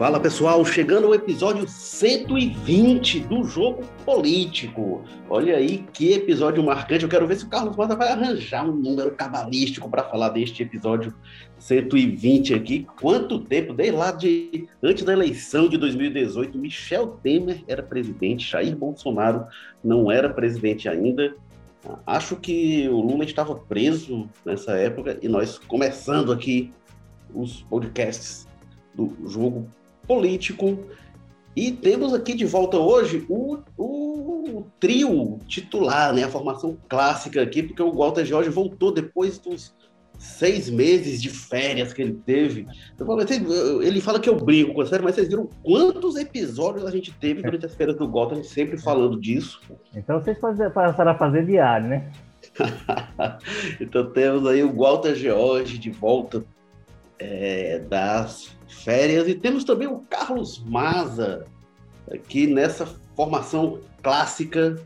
Fala pessoal, chegando ao episódio 120 do Jogo Político. Olha aí que episódio marcante. Eu quero ver se o Carlos Mota vai arranjar um número cabalístico para falar deste episódio 120 aqui. Quanto tempo, desde lá de antes da eleição de 2018, Michel Temer era presidente, Jair Bolsonaro não era presidente ainda. Acho que o Lula estava preso nessa época e nós começando aqui os podcasts do Jogo político. E temos aqui de volta hoje o, o, trio titular, né? a formação clássica aqui, porque o Walter Jorge voltou depois dos seis meses de férias que ele teve. ele fala que eu brinco com a série, mas vocês viram quantos episódios a gente teve durante as férias do Walter, a gente sempre falando disso. Então vocês passaram a fazer diário, né? então temos aí o Walter George de volta é, das férias. E temos também o Carlos Maza, aqui nessa formação clássica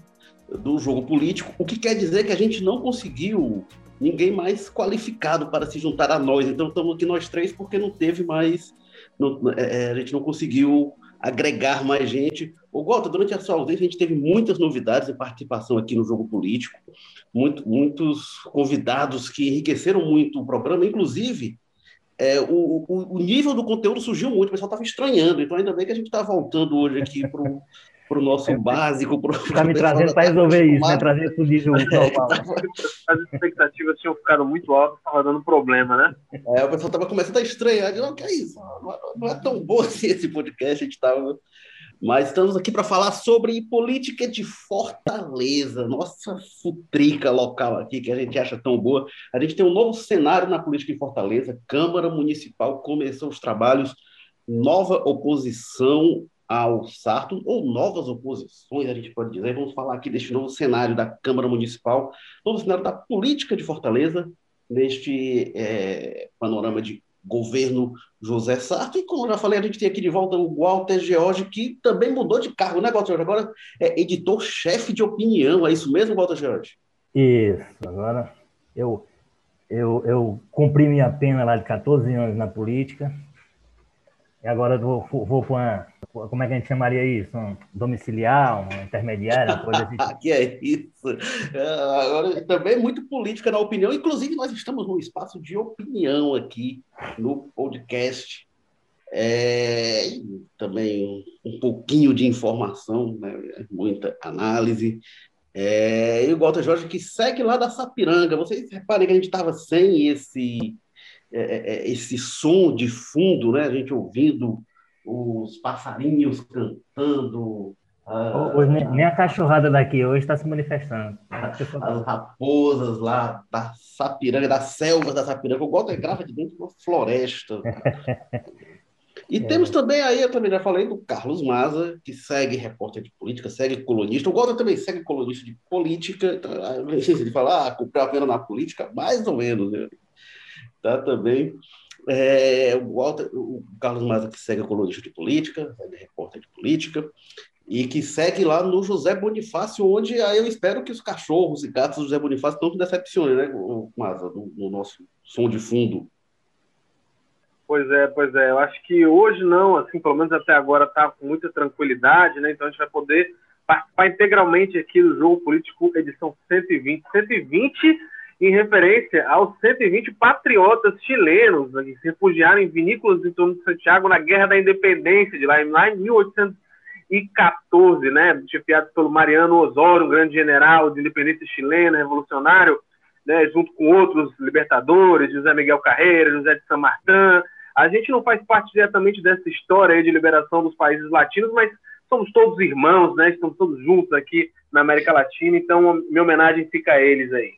do jogo político, o que quer dizer que a gente não conseguiu ninguém mais qualificado para se juntar a nós. Então estamos aqui nós três porque não teve mais, não, é, é a gente não conseguiu agregar mais gente. O Gota, durante a sua ausência, a gente teve muitas novidades de participação aqui no jogo político, muito, muitos convidados que enriqueceram muito o programa, inclusive é, o, o, o, nível do conteúdo surgiu muito, o pessoal estava estranhando, então ainda bem que a gente está voltando hoje aqui para o nosso é, básico. Está me trazendo para resolver isso, né? Trazer tudo de junto. As expectativas tinham ficado muito altas, estava dando problema, né? É, o pessoal estava começando a estranhar, não, que é isso? Não é tão bom assim esse podcast, a gente estava mas estamos aqui para falar sobre política de Fortaleza, nossa futrica local aqui, que a gente acha tão boa. A gente tem um novo cenário na política em Fortaleza. Câmara Municipal começou os trabalhos, nova oposição ao Sarto, ou novas oposições, a gente pode dizer. Vamos falar aqui deste novo cenário da Câmara Municipal, novo cenário da política de Fortaleza, neste é, panorama de governo José Sarto, e como eu já falei, a gente tem aqui de volta o Walter George, que também mudou de cargo, né, Walter George? Agora é editor-chefe de opinião, é isso mesmo, Walter George? Isso, agora eu, eu, eu cumpri minha pena lá de 14 anos na política, e agora vou, vou para uma. Como é que a gente chamaria isso? Um domiciliar, intermediário, uma coisa assim. que é isso. É, agora, também é muito política na opinião. Inclusive, nós estamos num espaço de opinião aqui no podcast. É, também um pouquinho de informação, né? muita análise. É, e o Walter Jorge que segue lá da Sapiranga. Vocês reparem que a gente estava sem esse é, é, é, esse som de fundo, né? A gente ouvindo os passarinhos cantando. Hoje, nem a cachorrada daqui hoje está se manifestando. As raposas lá da Sapiranga, das selvas da Sapiranga. O Walter grava de dentro de uma floresta. E é. temos também aí, eu também já falei, do Carlos Maza, que segue repórter de política, segue colunista. O Walter também segue colunista de política. Então, ele fala, ah, cumpriu a pena na política, mais ou menos. Né? Tá? Também. É, o, Walter, o Carlos Maza, que segue a colunista de política, é repórter de política, e que segue lá no José Bonifácio, onde aí eu espero que os cachorros e gatos do José Bonifácio não se decepcionem, né, Maza, no, no nosso som de fundo. Pois é, pois é. Eu acho que hoje não, assim, pelo menos até agora está com muita tranquilidade, né? Então a gente vai poder participar integralmente aqui do Jogo Político, edição 120. 120 em referência aos 120 patriotas chilenos né, que se refugiaram em vinícolas em torno de Santiago na Guerra da Independência, de lá, lá em 1814, né, chefiados pelo Mariano Osório, um grande general de independência chilena, revolucionário, né, junto com outros libertadores, José Miguel Carreira, José de San Martin. A gente não faz parte diretamente dessa história de liberação dos países latinos, mas somos todos irmãos, né? Estamos todos juntos aqui na América Latina, então minha homenagem fica a eles aí.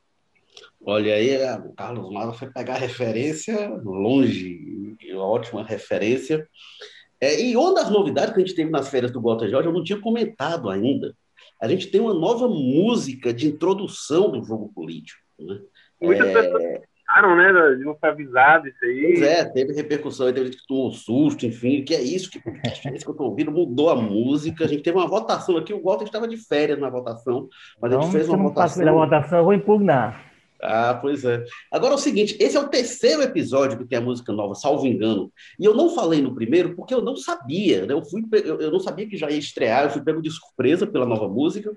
Olha aí, o Carlos Maza foi pegar referência longe, ótima referência. É, e uma das novidades que a gente teve nas férias do Walter Jorge, eu não tinha comentado ainda. A gente tem uma nova música de introdução do jogo político. Né? Muitas é... pessoas acharam, né, de não ser avisado isso aí. Pois é, teve repercussão, teve gente que tomou um susto, enfim, que é isso que, é isso que eu estou ouvindo, mudou a música. A gente teve uma votação aqui, o Walter estava de férias na votação, mas então, a gente fez uma votação. Se não votação, eu vou impugnar. Ah, pois é. Agora é o seguinte, esse é o terceiro episódio que tem a música nova, salvo engano. E eu não falei no primeiro porque eu não sabia, né? Eu, fui, eu, eu não sabia que já ia estrear, eu fui pego de surpresa pela nova música.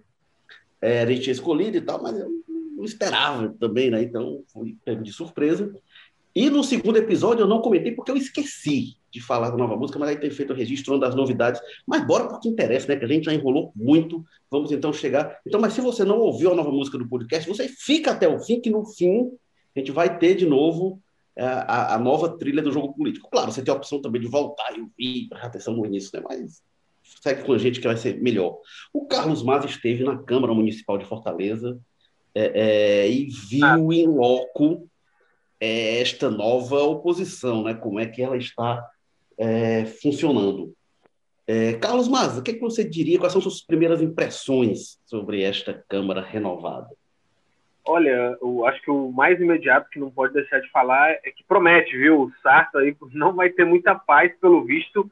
É, a gente tinha escolhido e tal, mas eu não esperava também, né? Então fui pego de surpresa. E no segundo episódio eu não comentei porque eu esqueci de falar da nova música, mas aí tem feito o registro das novidades. Mas bora porque interessa, né? Que a gente já enrolou muito. Vamos então chegar. Então, mas se você não ouviu a nova música do podcast, você fica até o fim, que no fim a gente vai ter de novo é, a, a nova trilha do jogo político. Claro, você tem a opção também de voltar e ouvir, prestar atenção no início, né? Mas segue com a gente que vai ser melhor. O Carlos Mas esteve na Câmara Municipal de Fortaleza é, é, e viu ah. em loco é, esta nova oposição, né? Como é que ela está é, funcionando. É, Carlos Maza, o que, é que você diria? Quais são suas primeiras impressões sobre esta Câmara renovada? Olha, eu acho que o mais imediato que não pode deixar de falar é que promete, viu? O Sarto aí não vai ter muita paz, pelo visto,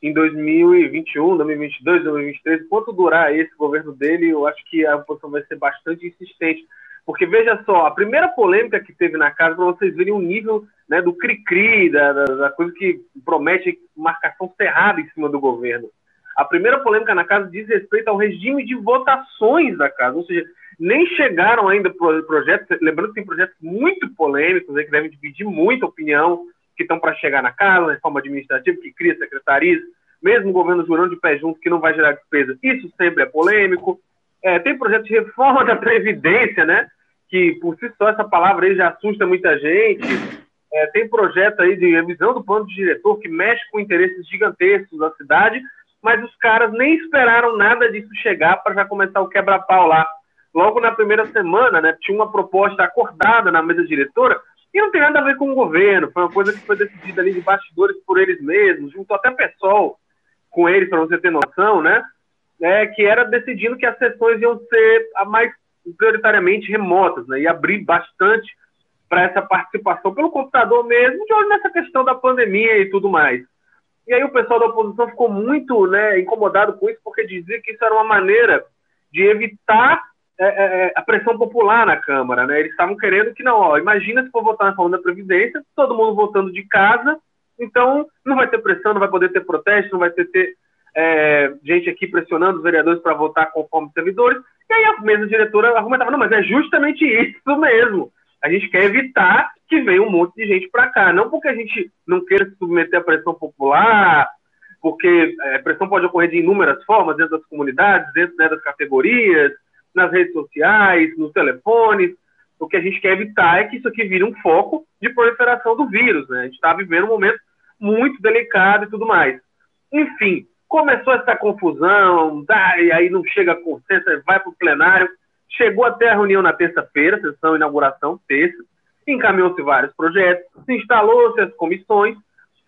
em 2021, 2022, 2023. Enquanto durar esse governo dele, eu acho que a oposição vai ser bastante insistente. Porque veja só, a primeira polêmica que teve na casa, para vocês verem o nível né, do cri-cri, da, da, da, coisa que promete marcação cerrada em cima do governo. A primeira polêmica na casa diz respeito ao regime de votações da casa, ou seja, nem chegaram ainda projetos, lembrando que tem projetos muito polêmicos, né, que devem dividir muita opinião, que estão para chegar na casa, reforma administrativa, que cria secretarias, mesmo o governo jurando de pé junto, que não vai gerar despesa, isso sempre é polêmico. É, tem projeto de reforma da Previdência, né? Que por si só essa palavra aí já assusta muita gente. É, tem projeto aí de revisão do plano de diretor que mexe com interesses gigantescos da cidade, mas os caras nem esperaram nada disso chegar para já começar o quebra-pau lá. Logo na primeira semana, né, tinha uma proposta acordada na mesa diretora e não tem nada a ver com o governo, foi uma coisa que foi decidida ali de bastidores por eles mesmos, juntou até pessoal com eles, para você ter noção, né? É, que era decidindo que as sessões iam ser a mais prioritariamente remotas, né, e abrir bastante para essa participação pelo computador mesmo, de olho nessa questão da pandemia e tudo mais. E aí o pessoal da oposição ficou muito né, incomodado com isso, porque dizia que isso era uma maneira de evitar é, é, é a pressão popular na Câmara. Né? Eles estavam querendo que, não, ó, imagina se for votar na forma da Previdência, todo mundo votando de casa, então não vai ter pressão, não vai poder ter protesto, não vai ter, ter é, gente aqui pressionando os vereadores para votar conforme servidores, e aí a mesa diretora argumentava, não, mas é justamente isso mesmo. A gente quer evitar que venha um monte de gente para cá. Não porque a gente não queira se submeter à pressão popular, porque a é, pressão pode ocorrer de inúmeras formas, dentro das comunidades, dentro né, das categorias, nas redes sociais, nos telefones. O que a gente quer evitar é que isso aqui vire um foco de proliferação do vírus. Né? A gente está vivendo um momento muito delicado e tudo mais. Enfim, Começou essa confusão, e aí não chega a consenso, vai para o plenário. Chegou até a reunião na terça-feira, sessão inauguração, terça. Encaminhou-se vários projetos, se instalou-se as comissões.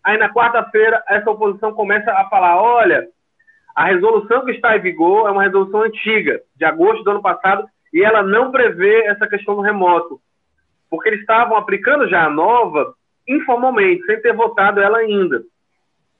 Aí na quarta-feira, essa oposição começa a falar: olha, a resolução que está em vigor é uma resolução antiga, de agosto do ano passado, e ela não prevê essa questão do remoto. Porque eles estavam aplicando já a nova informalmente, sem ter votado ela ainda.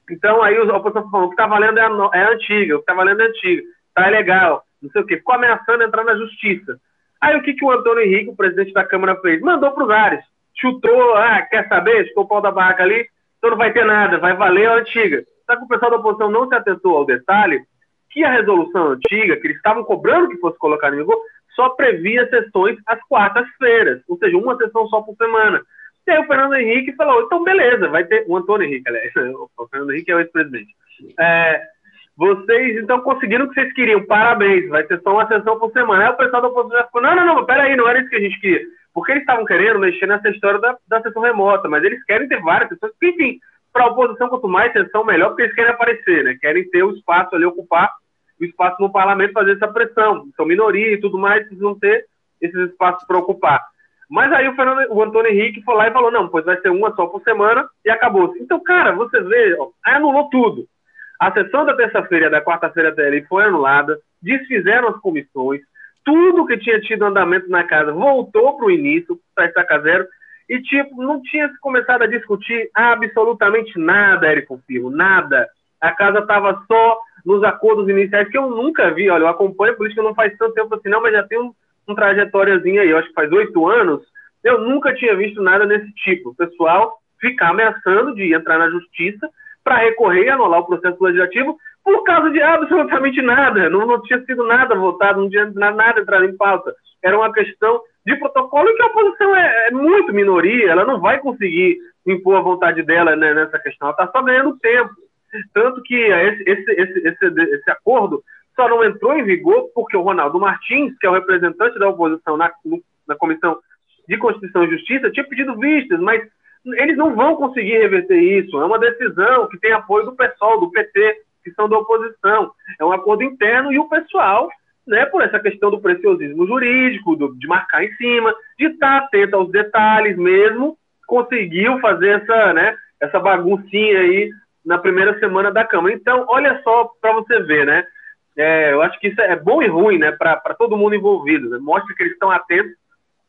Então aí a oposição falou, o que está valendo é é antiga, o que está valendo é antiga, tá é legal, não sei o quê. Ficou ameaçando entrar na justiça. Aí o que, que o Antônio Henrique, o presidente da Câmara, fez? Mandou para os ares. Chutou, ah, quer saber? Ficou o pau da barraca ali, então não vai ter nada, vai valer a antiga. Só que o pessoal da oposição não se atentou ao detalhe que a resolução antiga, que eles estavam cobrando que fosse colocada em vigor, só previa sessões às quartas-feiras, ou seja, uma sessão só por semana. E aí o Fernando Henrique falou, então beleza, vai ter. O Antônio Henrique, aliás, o Fernando Henrique é o ex-presidente. É, vocês então conseguiram o que vocês queriam, parabéns, vai ter só uma sessão por semana. Aí o pessoal da oposição falou, não, não, não, peraí, não era isso que a gente queria. Porque eles estavam querendo mexer nessa história da, da sessão remota, mas eles querem ter várias sessões, enfim, para a oposição, quanto mais sessão, melhor, porque eles querem aparecer, né? Querem ter o espaço ali, ocupar o espaço no parlamento, fazer essa pressão. São minoria e tudo mais, vão ter esses espaços para ocupar. Mas aí o, Fernando, o Antônio Henrique foi lá e falou: não, pois vai ser uma só por semana e acabou. Então, cara, você vê, ó, anulou tudo. A sessão da terça-feira e da quarta-feira até ali foi anulada, desfizeram as comissões, tudo que tinha tido andamento na casa voltou para o início, para estaca zero, e tipo, não tinha se começado a discutir absolutamente nada, Érico Firmo, nada. A casa estava só nos acordos iniciais, que eu nunca vi, olha, eu acompanho a política não faz tanto tempo assim, não, mas já tem um, um trajetóriazinho aí, eu acho que faz oito anos, Eu nunca tinha visto nada desse tipo. O pessoal ficar ameaçando de entrar na justiça para recorrer e anular o processo legislativo por causa de absolutamente nada. Não, não tinha sido nada votado, não tinha nada entrado em pauta. Era uma questão de protocolo e que a oposição é, é muito minoria, ela não vai conseguir impor a vontade dela né, nessa questão, ela está só ganhando tempo. Tanto que esse, esse, esse, esse acordo só não entrou em vigor porque o Ronaldo Martins, que é o representante da oposição na, na Comissão de Constituição e Justiça, tinha pedido vistas, mas eles não vão conseguir reverter isso. É uma decisão que tem apoio do PSOL, do PT, que são da oposição. É um acordo interno e o pessoal, né, por essa questão do preciosismo jurídico, do, de marcar em cima, de estar atento aos detalhes mesmo, conseguiu fazer essa, né, essa baguncinha aí na primeira semana da Câmara. Então, olha só para você ver, né? É, eu acho que isso é bom e ruim, né, para todo mundo envolvido. Né? Mostra que eles estão atentos,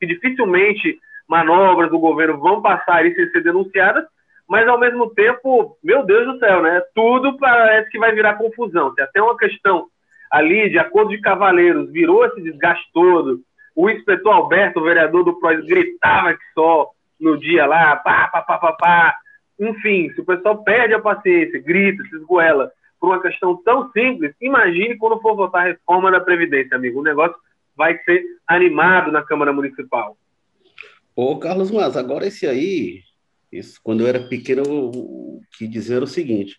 que dificilmente manobras do governo vão passar aí sem ser denunciadas, mas ao mesmo tempo, meu Deus do céu, né? Tudo parece que vai virar confusão. Tem até uma questão ali de acordo de cavaleiros, virou esse desgaste todo. O inspetor Alberto, o vereador do PROS, gritava que só no dia lá, pá, pá, pá, pá, pá. Enfim, se o pessoal perde a paciência, grita, se esgoela por uma questão tão simples, imagine quando for votar a reforma da Previdência, amigo. O negócio vai ser animado na Câmara Municipal. Ô, Carlos Mas, agora esse aí, isso, quando eu era pequeno, o que dizer o seguinte: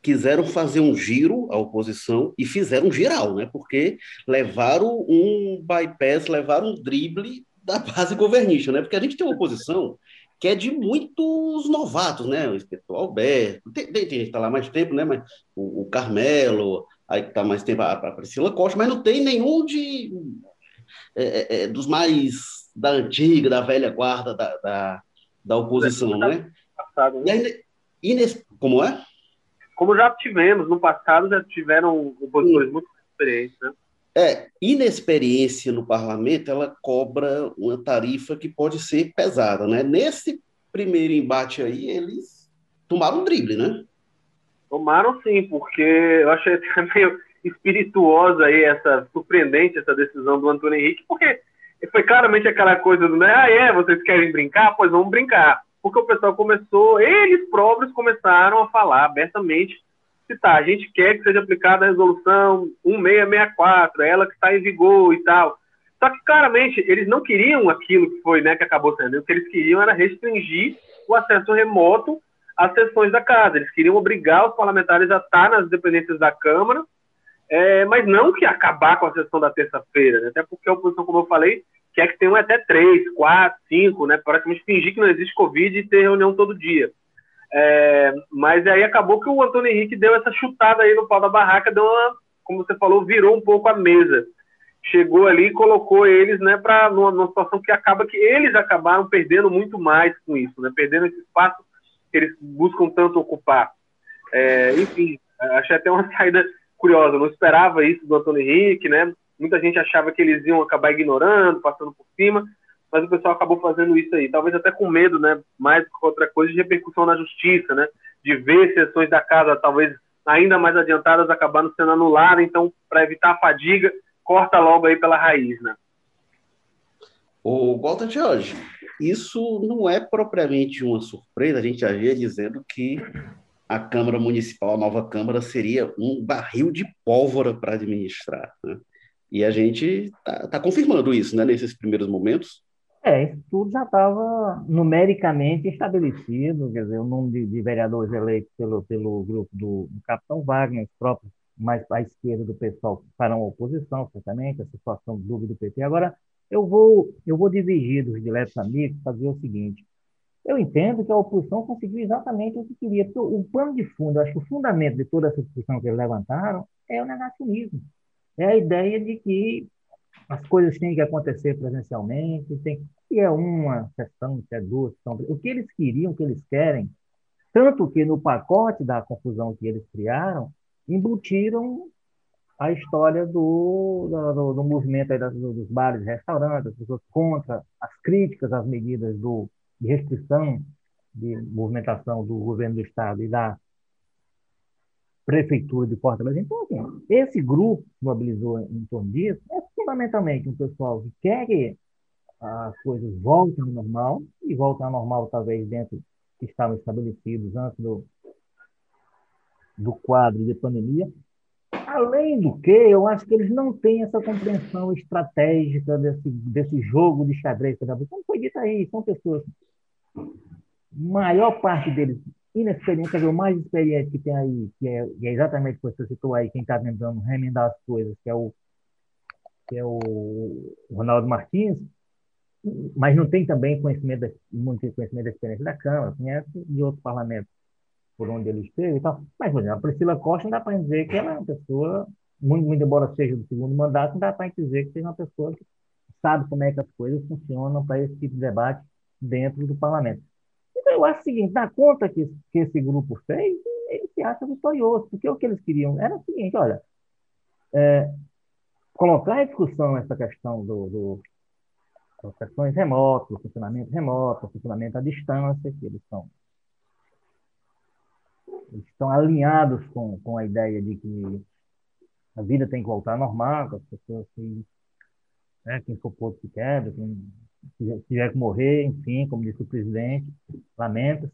quiseram fazer um giro à oposição e fizeram um geral, né? Porque levaram um bypass, levaram um drible da base governista, né? Porque a gente tem uma oposição que é de muitos novatos, né? O inspetor Alberto, tem, tem, tem gente que está lá mais tempo, né? Mas o, o Carmelo, aí que está mais tempo a, a Priscila Costa, mas não tem nenhum de é, é, é dos mais da antiga, da velha guarda da, da, da oposição, né? Passado, né? E nesse, como é? Como já tivemos no passado, já tiveram opositores Sim. muito experientes, né? É, inexperiência no parlamento, ela cobra uma tarifa que pode ser pesada, né? Nesse primeiro embate aí, eles tomaram um drible, né? Tomaram sim, porque eu achei meio espirituosa aí essa, surpreendente essa decisão do Antônio Henrique, porque foi claramente aquela coisa do, né? Ah, é, vocês querem brincar? Pois vamos brincar. Porque o pessoal começou, eles próprios começaram a falar abertamente tá, a gente quer que seja aplicada a resolução 1664, é ela que está em vigor e tal. Só que claramente eles não queriam aquilo que foi, né, que acabou sendo. O que eles queriam era restringir o acesso remoto às sessões da casa. Eles queriam obrigar os parlamentares a estar nas dependências da Câmara é, mas não que acabar com a sessão da terça-feira, né? até porque a oposição, como eu falei, quer que tenham até três, quatro, cinco, né? praticamente fingir que não existe Covid e ter reunião todo dia. É, mas aí acabou que o Antônio Henrique deu essa chutada aí no pau da barraca, deu uma, como você falou, virou um pouco a mesa. Chegou ali e colocou eles né, para numa, numa situação que acaba que eles acabaram perdendo muito mais com isso, né? perdendo esse espaço que eles buscam tanto ocupar. É, enfim, achei até uma saída curiosa, não esperava isso do Antônio Henrique, né? Muita gente achava que eles iam acabar ignorando, passando por cima, mas o pessoal acabou fazendo isso aí, talvez até com medo, né? Mais que outra coisa de repercussão na justiça, né? De ver sessões da casa talvez ainda mais adiantadas acabando sendo anuladas, então para evitar a fadiga, corta logo aí pela raiz, né? O Walter Jorge, isso não é propriamente uma surpresa, a gente já ia dizendo que a Câmara Municipal, a nova Câmara, seria um barril de pólvora para administrar. Né? E a gente está tá confirmando isso, né, nesses primeiros momentos. É, isso tudo já estava numericamente estabelecido, quer dizer, o número de, de vereadores eleitos pelo, pelo grupo do, do Capitão Wagner, os próprios mais à esquerda do pessoal farão oposição, certamente, a situação do dúvida do PT. Agora, eu vou, eu vou dividir dos diletos amigos, fazer o seguinte, eu entendo que a oposição conseguiu exatamente o que queria, porque o pano de fundo, acho que o fundamento de toda essa discussão que eles levantaram é o negacionismo. É a ideia de que as coisas têm que acontecer presencialmente, tem, e é uma sessão, se é duas, o que eles queriam, o que eles querem, tanto que no pacote da confusão que eles criaram, embutiram a história do, do, do movimento dos bares e restaurantes, as pessoas contra as críticas às medidas do, de restrição de movimentação do governo do Estado e da Prefeitura de Fortaleza. Então, assim, esse grupo que mobilizou em torno disso é fundamentalmente um pessoal que quer que as coisas voltem ao normal, e voltem ao normal talvez dentro que estavam estabelecidos antes do, do quadro de pandemia. Além do que, eu acho que eles não têm essa compreensão estratégica desse, desse jogo de xadrez. Como foi dito aí, são pessoas, maior parte deles inexperiente, o mais experiente que tem aí, que é, que é exatamente o que você citou aí, quem está tentando remendar as coisas, que é o, que é o Ronaldo Martins, mas não tem também conhecimento, da, muito conhecimento da experiência da Câmara, conhece de outros parlamentos por onde ele esteve e tal. Mas, por exemplo, a Priscila Costa não dá para dizer que ela é uma pessoa, muito, muito embora seja do segundo mandato, não dá para dizer que seja uma pessoa que sabe como é que as coisas funcionam para esse tipo de debate dentro do parlamento. Eu acho o seguinte, na conta que, que esse grupo fez, ele se acha vitorioso, porque o que eles queriam era o seguinte, olha, é, colocar em discussão essa questão do, do as questões remotas, funcionamento remoto, funcionamento à distância, que eles são eles estão alinhados com, com a ideia de que a vida tem que voltar ao normal, que as pessoas se, né, quem for posto se quebra, quem tiver que morrer, enfim, como disse o presidente, lamenta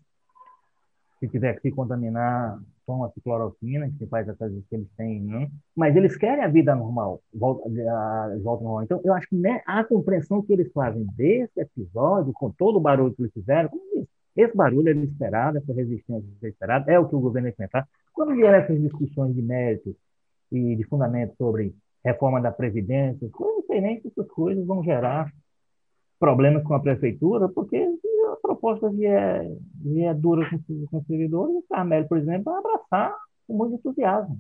se tiver que se contaminar, toma cloroquina, que faz as coisas que eles têm, mas eles querem a vida normal, volta, a, volta normal. Então, eu acho que né, a compreensão que eles fazem desse episódio, com todo o barulho que eles fizeram, esse barulho era esperado, essa resistência era esperada, é o que o governo enfrentar. Quando vieram essas discussões de mérito e de fundamento sobre reforma da Previdência, eu não sei nem se essas coisas vão gerar problemas com a prefeitura, porque a proposta vier, vier dura com os servidores, o Carmelo, por exemplo, vai abraçar com muito entusiasmo.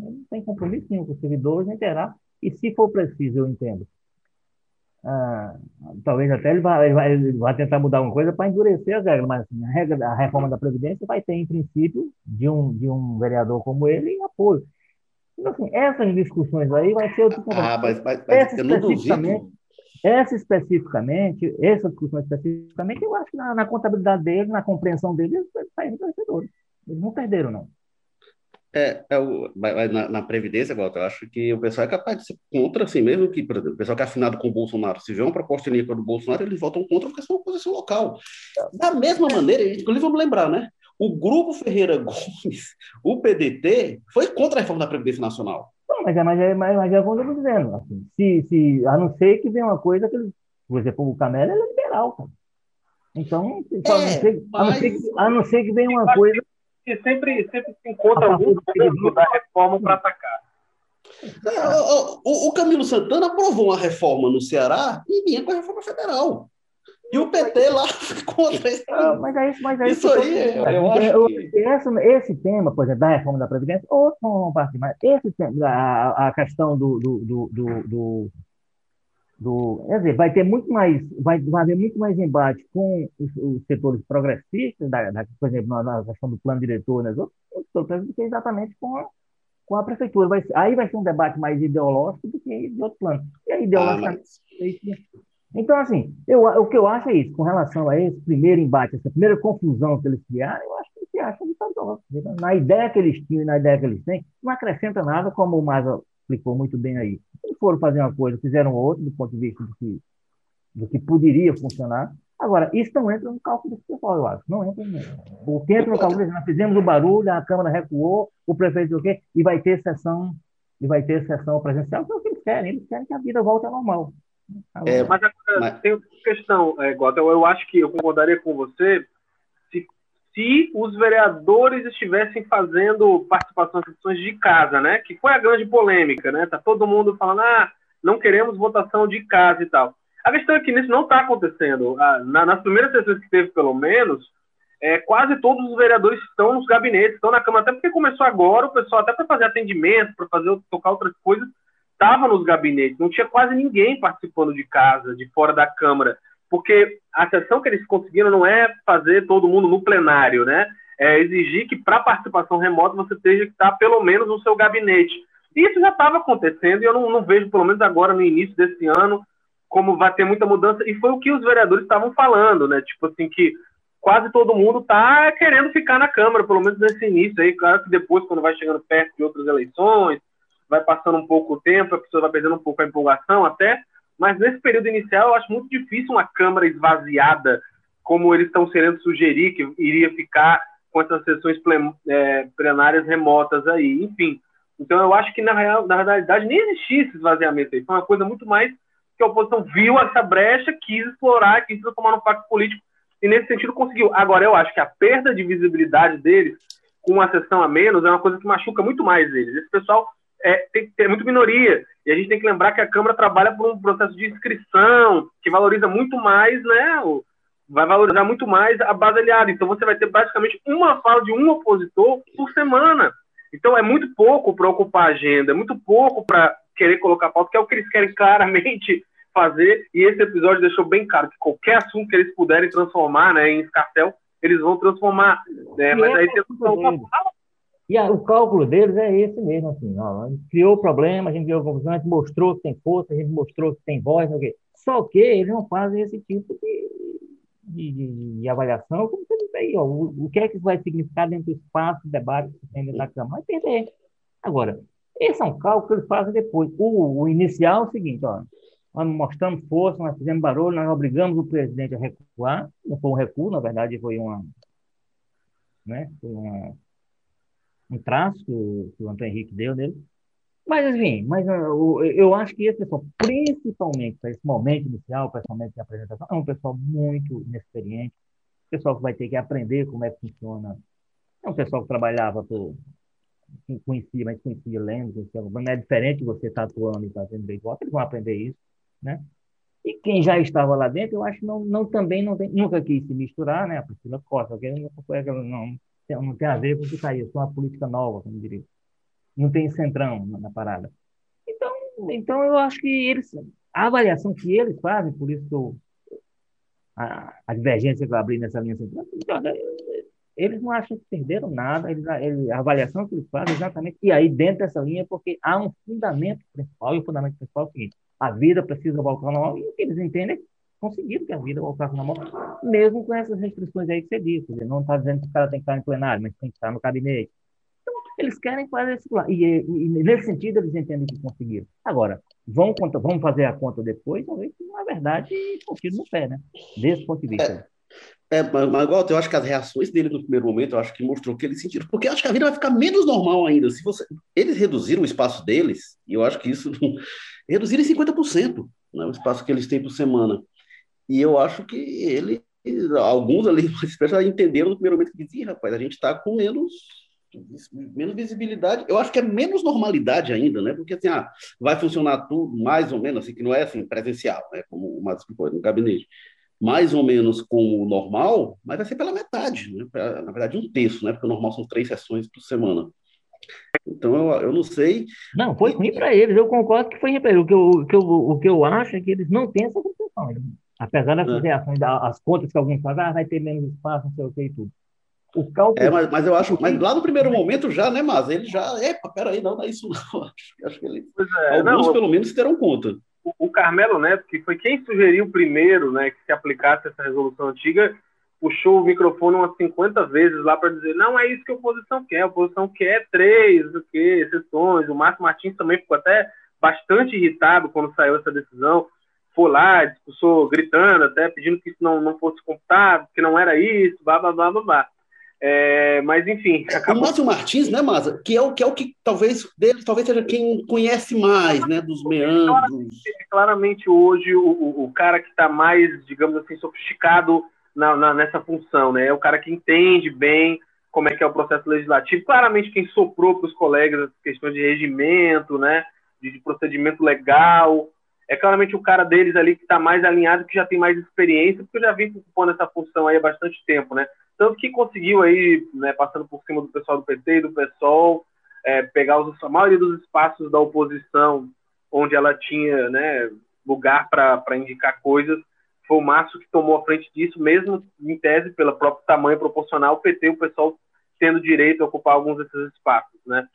Ele não tem compromisso nenhum com os servidores, nem terá. E se for preciso, eu entendo. Ah, talvez até ele vai, ele vai, ele vai, tentar mudar alguma coisa para endurecer as regras, mas assim, a, regra, a reforma da Previdência vai ter, em princípio, de um, de um vereador como ele, apoio. Então, assim, essas discussões aí vai ser Ah, mas, mas, mas eu não duvido essa especificamente, essa discussão especificamente, eu acho que na, na contabilidade deles, na compreensão deles, eles saíram vencedores. Eles não perderam, não. É, é o, na, na, Previdência, Walter, eu acho que o pessoal é capaz de ser contra, assim, mesmo que, por exemplo, o pessoal que é afinado com o Bolsonaro, se vê uma proposta inimiga do Bolsonaro, eles votam contra porque são uma posição local. Da mesma maneira, inclusive vamos lembrar, né? O Grupo Ferreira Gomes, o PDT, foi contra a reforma da Previdência Nacional. Mas é, mas é, mas, mas é como eu estou dizendo. Assim, se, se, a não ser que venha uma coisa que, por exemplo, o Camelo é liberal, cara. Então, é, a, não ser, mas... a, não ser que, a não ser que venha uma coisa. Que sempre, sempre se encontra algum da reforma para atacar. É, o, o, o, Camilo Santana aprovou uma reforma no Ceará e vinha com a reforma federal. E o PT lá contra isso. Ah, mas é isso, mas é isso. Isso aí, eu, eu acho que... esse, esse tema, por exemplo, da reforma da Previdência, outro não parte mais. Esse tema, a, a questão do, do, do, do, do quer dizer, vai ter muito mais, vai, vai haver muito mais embate com os, os setores progressistas, da, da, por exemplo, na, na, questão do plano diretor, nas outras, do que exatamente com a, com a prefeitura. Vai, aí vai ser um debate mais ideológico do que de outro plano. E aí, ideologicamente, ah, mas... Então, assim, eu, o que eu acho é isso, com relação a esse primeiro embate, essa primeira confusão que eles criaram, eu acho que eles se acham vitoriosos. Na ideia que eles tinham e na ideia que eles têm, não acrescenta nada, como o Maza explicou muito bem aí. Eles foram fazer uma coisa, fizeram outra, do ponto de vista do que, do que poderia funcionar. Agora, isso não entra no cálculo do pessoal, eu acho. Não entra mesmo. O que entra no cálculo, nós fizemos o barulho, a Câmara recuou, o prefeito o quê, e vai ter sessão, e vai ter sessão presencial, que é o que eles querem. Eles querem que a vida volte ao normal. É, mas agora mas... tem uma questão, é, Gota, eu, eu acho que eu concordaria com você se, se os vereadores estivessem fazendo participação em sessões de casa, né? Que foi a grande polêmica, né? Tá todo mundo falando, ah, não queremos votação de casa e tal. A questão é que isso não está acontecendo. Ah, na, nas primeiras sessões que teve, pelo menos, é, quase todos os vereadores estão nos gabinetes, estão na Câmara, até porque começou agora, o pessoal até para fazer atendimento, para fazer tocar outras coisas, estava nos gabinetes, não tinha quase ninguém participando de casa, de fora da Câmara, porque a sessão que eles conseguiram não é fazer todo mundo no plenário, né? É exigir que para participação remota você tenha que estar pelo menos no seu gabinete. E isso já estava acontecendo e eu não, não, vejo, pelo menos agora no início desse ano, como vai ter muita mudança. E foi o que os vereadores estavam falando, né? Tipo assim, que quase todo mundo está querendo ficar na Câmara, pelo menos nesse início aí. Claro que depois, quando vai chegando perto de outras eleições, vai passando um pouco o tempo, a pessoa vai perdendo um pouco a empolgação até, Mas nesse período inicial, eu acho muito difícil uma Câmara esvaziada, como eles estão querendo sugerir que iria ficar com essas sessões é, plenárias remotas aí. Enfim, então eu acho que na, real, na realidade nem existia esse esvaziamento aí. Foi uma coisa muito mais que a oposição viu essa brecha, quis explorar, quis transformar no pacto político e nesse sentido conseguiu. Agora, eu acho que a perda de visibilidade deles com uma sessão a menos é uma coisa que machuca muito mais eles. Esse pessoal é, tem, é muito minoria. E a gente tem que lembrar que a Câmara trabalha por um processo de inscrição que valoriza muito mais, né? O, vai valorizar muito mais a base aliada. Então você vai ter basicamente uma fala de um opositor por semana. Então é muito pouco para ocupar a agenda, é muito pouco para querer colocar pauta, que é o que eles querem claramente fazer. E esse episódio deixou bem claro que qualquer assunto que eles puderem transformar né, em escartel, eles vão transformar. Né? Mas é aí tem e a, o cálculo deles é esse mesmo, assim, ó, criou o problema, a gente criou a a gente mostrou que tem força, a gente mostrou que tem voz, não Só que eles não fazem esse tipo de, de, de, de avaliação, como você disse aí, ó, o, o, que é que vai significar dentro do espaço de debate que dentro da Câmara? Vai perder. Agora, esse é um cálculo que eles fazem depois. O, o inicial é o seguinte, ó, nós mostramos força, nós fizemos barulho, nós obrigamos o presidente a recuar, não foi um recuo, na verdade foi uma, né, foi uma um traço que o, Antônio Henrique deu nele. Mas, enfim, mas, uh, eu acho que esse pessoal, principalmente para esse momento inicial, para esse momento de apresentação, é um pessoal muito inexperiente, pessoal que vai ter que aprender como é que funciona. É um pessoal que trabalhava, por, conhecia, mas conhecia lendo, conhecia, não é diferente você estar tá atuando e fazendo igual, eles vão aprender isso, né? E quem já estava lá dentro, eu acho que não, não também não tem, nunca quis se misturar, né? A Priscila Costa, que nunca foi aquela, não, não tem a ver com o que está aí, é uma política nova, como diria. Não tem centrão na, na, parada. Então, então, eu acho que eles, a avaliação que eles fazem, por isso que eu, a, a divergência que eu abri nessa linha central, eles não acham que perderam nada, eles, eles, a avaliação que eles fazem é exatamente, e aí dentro dessa linha, porque há um fundamento principal, e o fundamento principal é o seguinte, a vida precisa voltar ao normal, e o que eles entendem é conseguiram que a vida voltasse mão, mesmo com essas restrições aí que você disse. Não está dizendo que o cara tem que estar em plenário, mas tem que estar no gabinete. Então, eles querem fazer esse. E, e, nesse sentido, eles entendem que conseguiram. Agora, vão, vão fazer a conta depois, talvez na verdade, um no pé, né? Desse ponto de vista. É, é mas, Walter, eu acho que as reações dele no primeiro momento, eu acho que mostrou que eles sentiram. Porque eu acho que a vida vai ficar menos normal ainda. Se você, eles reduziram o espaço deles, e eu acho que isso. reduziram em 50%, né, o espaço que eles têm por semana. E eu acho que ele, alguns ali, entenderam no primeiro momento que diziam, rapaz, a gente está com menos, menos visibilidade. Eu acho que é menos normalidade ainda, né? Porque assim, ah, vai funcionar tudo mais ou menos, assim, que não é assim presencial, né? Como o Matos foi no gabinete. Mais ou menos como o normal, mas vai ser pela metade, né? Na verdade, um terço, né? Porque o normal são três sessões por semana. Então, eu, eu não sei. Não, foi ruim para eles, eu concordo que foi ruim para eles. O que, eu, o, que eu, o que eu acho é que eles não têm essa compreensão. Apesar dessas é. reações, as contas que alguns fazem, ah, vai ter menos espaço, não sei o que e tudo. O cálculo... É, mas, mas eu acho, mas lá no primeiro momento já, né, mas ele já, epa, peraí, não, não é isso não, acho, acho que ele, é, alguns não, pelo menos terão conta. O, o Carmelo Neto, que foi quem sugeriu primeiro, né, que se aplicasse essa resolução antiga, puxou o microfone umas 50 vezes lá para dizer, não é isso que a oposição quer, a oposição quer três, o que, sessões, o Márcio Martins também ficou até bastante irritado quando saiu essa decisão, foi lá, discursou gritando, até pedindo que isso não, não fosse computado, que não era isso, blá, blá, blá, blá, blá. É, mas enfim. Acabou... O Márcio Martins, né, Maza? Que é o que é o que talvez dele, talvez seja quem conhece mais, né, dos meandros. Claramente, claramente hoje o, o, o cara que está mais, digamos assim, sofisticado na, na, nessa função, né? É o cara que entende bem como é que é o processo legislativo. Claramente quem soprou para os colegas as questões de regimento, né, de, de procedimento legal, é claramente o cara deles ali que está mais alinhado, que já tem mais experiência, porque eu já vim ocupando essa função aí há bastante tempo, né? Tanto que conseguiu aí, né, passando por cima do pessoal do PT e do PSOL, é, pegar os, a maioria dos espaços da oposição onde ela tinha né, lugar para indicar coisas, foi o Márcio que tomou a frente disso, mesmo em tese, pelo próprio tamanho proporcional, o PT o pessoal tendo direito a ocupar alguns desses espaços, né?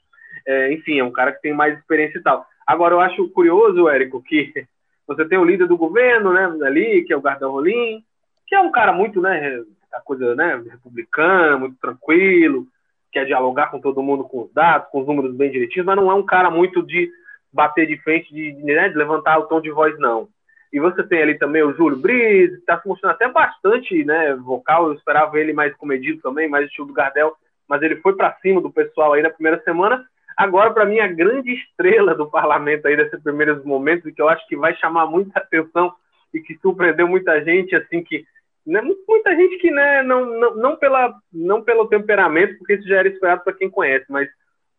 É, enfim, é um cara que tem mais experiência e tal. Agora, eu acho curioso, Érico, que você tem o líder do governo, né, ali, que é o Gardão Rolim, que é um cara muito, né, a coisa, né, republicana, muito tranquilo, quer dialogar com todo mundo com os dados, com os números bem direitinhos, mas não é um cara muito de bater de frente, de, né, de levantar o tom de voz, não. E você tem ali também o Júlio Brise, está se mostrando até bastante né, vocal. Eu esperava ele mais comedido também, mais estilo do Gardel, mas ele foi para cima do pessoal aí na primeira semana. Agora, para mim, a grande estrela do parlamento aí desses primeiros momentos, que eu acho que vai chamar muita atenção e que surpreendeu muita gente, assim, que né, muita gente que né, não, não, não, pela, não pelo temperamento, porque isso já era esperado para quem conhece, mas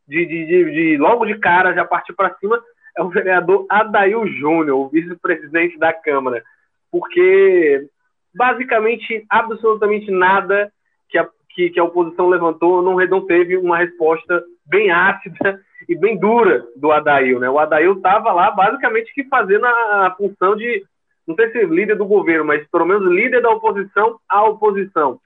de, de, de, de, logo de cara já partir para cima é o vereador Adail Júnior, o vice-presidente da Câmara, porque basicamente absolutamente nada que a, que, que a oposição levantou não, não teve uma resposta bem ácida e bem dura do Adail. Né? O Adail estava lá basicamente que fazendo a, função de, não sei se líder do governo, mas pelo menos líder da oposição à oposição.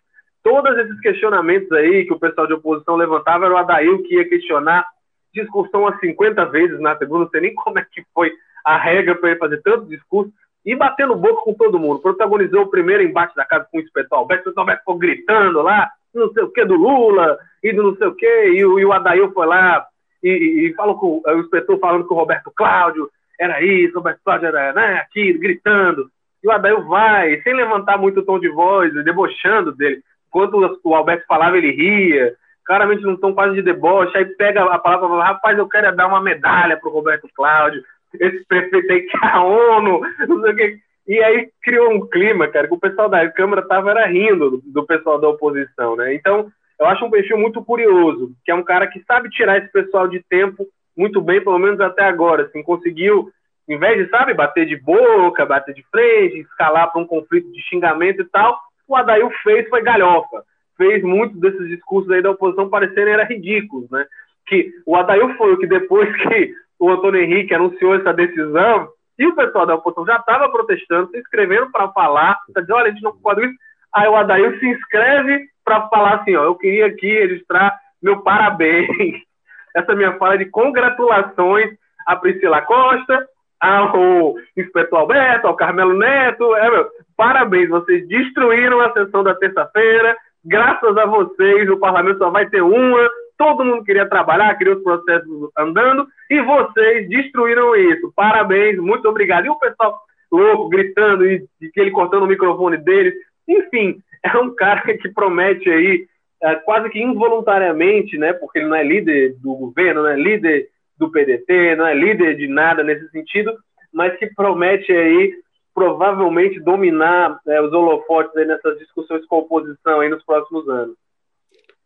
Todos esses questionamentos aí que o pessoal de oposição levantava era o Adail que ia questionar discussão a 50 vezes na tribuna, não sei nem como é que foi a regra para ele fazer tanto discurso, e batendo boca com todo mundo. Protagonizou o primeiro embate da casa com o inspetor Alberto, o inspetor Alberto ficou gritando lá, não sei o que do Lula, e não sei o que, e, e o Adail foi lá e, e, e falou com o inspetor falando com o Roberto Cláudio, era isso, o Roberto Cláudio era né, aqui, gritando, e o Adail vai, sem levantar muito o tom de voz, debochando dele. Enquanto o Alberto falava, ele ria, claramente não tom quase de deboche, aí pega a palavra e fala, rapaz, eu quero dar uma medalha pro Roberto Cláudio, esse prefeito aí que é a ONU, não sei o que. E aí criou um clima, cara, que o pessoal da Câmara tava era rindo do, do pessoal da oposição, né? Então, eu acho um perfil muito curioso, que é um cara que sabe tirar esse pessoal de tempo muito bem, pelo menos até agora, assim, conseguiu, em vez de, sabe, bater de boca, bater de frente, escalar para um conflito de xingamento e tal, o Adail fez foi galhofa fez muitos desses discursos aí da oposição parecerem era ridículos, né? Que o Adail foi o que depois que o Antônio Henrique anunciou essa decisão, e o pessoal da oposição já estava protestando, se inscrevendo para falar, tá dizendo, olha, a gente não pode isso. Aí o Adail se inscreve para falar assim, ó, eu queria aqui registrar meu parabéns. Essa minha fala de congratulações a Priscila Costa, ao inspetor Alberto, ao Carmelo Neto. É, meu, parabéns, vocês destruíram a sessão da terça-feira, Graças a vocês, o parlamento só vai ter uma. Todo mundo queria trabalhar, queria os processos andando, e vocês destruíram isso. Parabéns, muito obrigado. E o pessoal louco, gritando, e, e ele cortando o microfone dele. Enfim, é um cara que promete aí, é, quase que involuntariamente, né, porque ele não é líder do governo, não é líder do PDT, não é líder de nada nesse sentido, mas que promete aí provavelmente dominar né, os holofotes nessas discussões com a oposição aí nos próximos anos.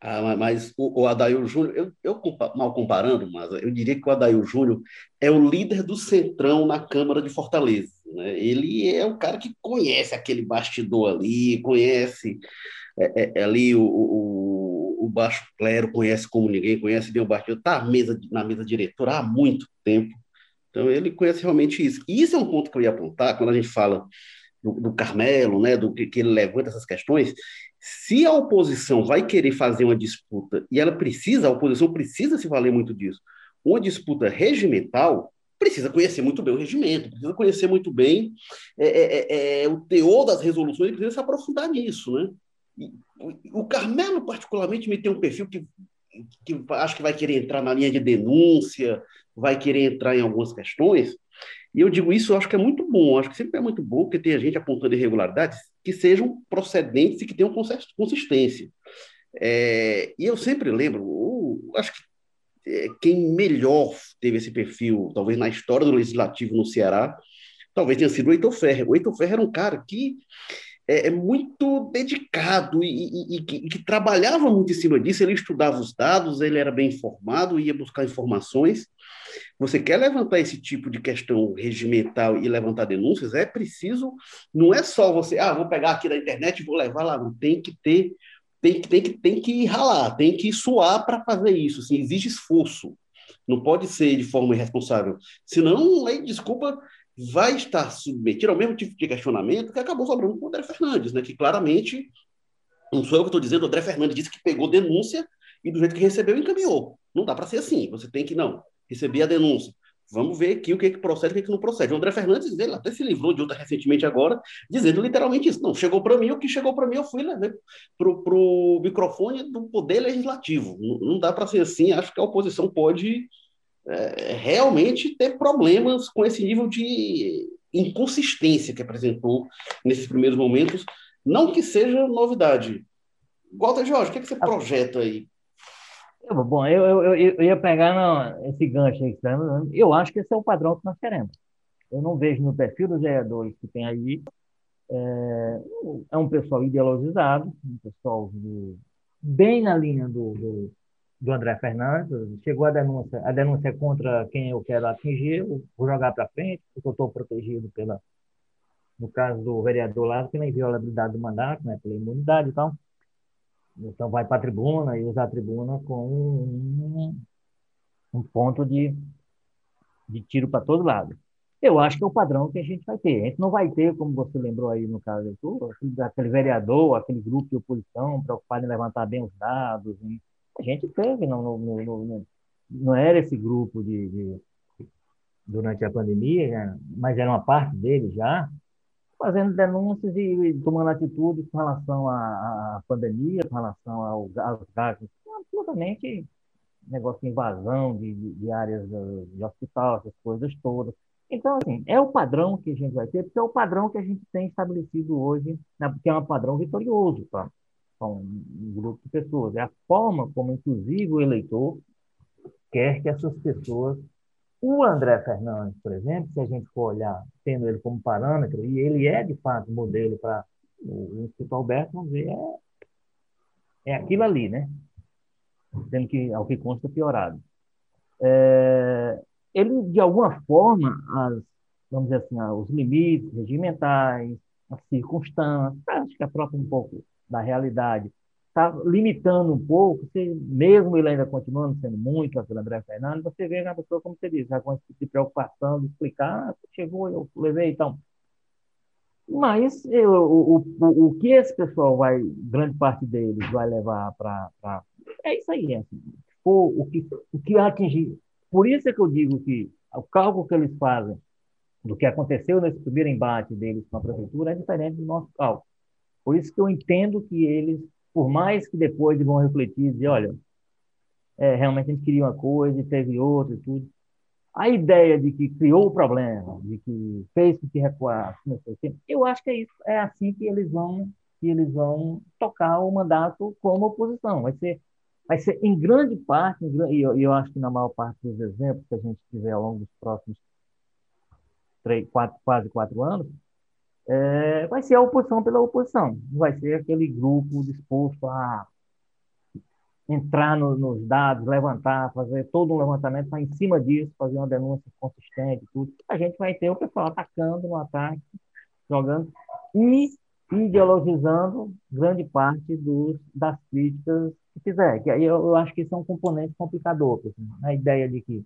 Ah, mas o, o Adail Júnior, eu, eu, mal comparando, mas eu diria que o Adail Júnior é o líder do Centrão na Câmara de Fortaleza. Né? Ele é o cara que conhece aquele bastidor ali, conhece é, é, é ali o, o, o, baixo clero, conhece como ninguém, conhece bem o bastidor, está na mesa diretora há muito tempo. Então, ele conhece realmente isso. E isso é um ponto que eu ia apontar quando a gente fala do, do Carmelo, né, do que, que ele levanta essas questões. Se a oposição vai querer fazer uma disputa, e ela precisa, a oposição precisa se valer muito disso, uma disputa regimental, precisa conhecer muito bem o regimento, precisa conhecer muito bem é, é, é, é o teor das resoluções, precisa se aprofundar nisso, né? O Carmelo, particularmente, me tem um perfil que, que acho que vai querer entrar na linha de denúncia, vai querer entrar em algumas questões. E eu digo isso, eu acho que é muito bom, acho que sempre é muito bom que tenha gente apontando irregularidades que sejam procedentes e que tenham consistência. É, e eu sempre lembro, acho que é, quem melhor teve esse perfil, talvez na história do legislativo no Ceará, talvez tenha sido o Heitor Ferrer. O Heitor Ferrer era um cara que é, é muito dedicado e, e, e, que, e, que, trabalhava muito em cima disso. Ele estudava os dados, ele era bem informado, ia buscar informações. Você quer levantar esse tipo de questão regimental e levantar denúncias, é preciso, não é só você, ah, vou pegar aqui da internet e vou levar lá, não tem que ter, tem que, tem que, tem que ralar, tem que suar para fazer isso, assim, exige esforço, não pode ser de forma irresponsável, senão, aí, desculpa, vai estar submetido ao mesmo tipo de questionamento que acabou sobrando com o André Fernandes, né, que claramente, não sou eu que estou dizendo, o André Fernandes disse que pegou denúncia e do jeito que recebeu, encaminhou. Não dá para ser assim, você tem que, não, recebi a denúncia. Vamos ver aqui o que, é que procede e o que, é que não procede. O André Fernandes ele até se livrou de outra recentemente agora, dizendo literalmente isso. Não, chegou para mim, o que chegou para mim eu fui levar para o microfone do Poder Legislativo. Não, não dá para ser assim. Acho que a oposição pode é, realmente ter problemas com esse nível de inconsistência que apresentou nesses primeiros momentos, não que seja novidade. Walter Jorge, o que, é que você ah. projeta aí? Bom, eu, eu, eu ia pegar no, esse gancho aí, tá eu acho que esse é o padrão que nós queremos. Eu não vejo no perfil dos vereadores que tem aí, é, é um pessoal ideologizado, um pessoal de, bem na linha do, do, do, André Fernandes. Chegou a denúncia, a denúncia é contra quem eu quero atingir, vou jogar para frente, porque eu estou protegido pela, no caso do vereador lá, pela inviolabilidade do mandato, né, pela imunidade e tal. Então vai para a tribuna e usa a tribuna com um, um ponto de, de tiro para todo lado. Eu acho que é o padrão que a gente vai ter. A gente não vai ter, como você lembrou aí no caso do aquele vereador, aquele grupo de oposição preocupado em levantar bem os dados. A gente teve, não, não, não, não era esse grupo de, de durante a pandemia, né? mas era uma parte dele já, fazendo denúncias e tomando atitudes com relação à, pandemia, com relação ao, aos gastos, absolutamente negócio de invasão de, de, áreas de, hospital, essas coisas todas. Então, assim, é o padrão que a gente vai ter, porque é o padrão que a gente tem estabelecido hoje, né, porque é um padrão vitorioso para um, um grupo de pessoas. É a forma como, inclusive, o eleitor quer que essas pessoas o André Fernandes, por exemplo, se a gente for olhar, tendo ele como parâmetro, e ele é de fato modelo para o Instituto Alberto, vamos ver, é, é aquilo ali, né? Sendo que, ao que consta, piorado. É, ele, de alguma forma, as, vamos dizer assim, os limites regimentais, as circunstâncias, acho que a própria um pouco da realidade, está limitando um pouco, se, mesmo ele ainda continuando sendo muito aquele André Fernandes, você vê na pessoa, como você diz, já com esse tipo preocupação de explicar, ah, chegou, eu levei, então. Mas eu, o, o, o que esse pessoal vai, grande parte deles, vai levar para. É isso aí, assim, for o que, o que atingir. Por isso é que eu digo que o cálculo que eles fazem do que aconteceu nesse primeiro embate deles com a prefeitura é diferente do nosso cálculo. Por isso que eu entendo que eles por mais que depois vão refletir e dizer, olha, é, realmente a gente queria uma coisa e teve outra e tudo. A ideia de que criou o problema, de que fez com que recuasse, eu acho que é isso, é assim que eles vão que eles vão tocar o mandato como oposição. Vai ser, vai ser em grande parte, e eu, eu, acho que na maior parte dos exemplos que a gente tiver ao longo dos próximos três, quatro, quase quatro anos, é, vai ser a oposição pela oposição. Vai ser aquele grupo disposto a entrar no, nos dados, levantar, fazer todo um levantamento para, em cima disso, fazer uma denúncia consistente, tudo. A gente vai ter o pessoal atacando no ataque, jogando e ideologizando grande parte dos, das críticas que fizer. Que aí eu, eu acho que isso é um componente complicador. Assim, a ideia de que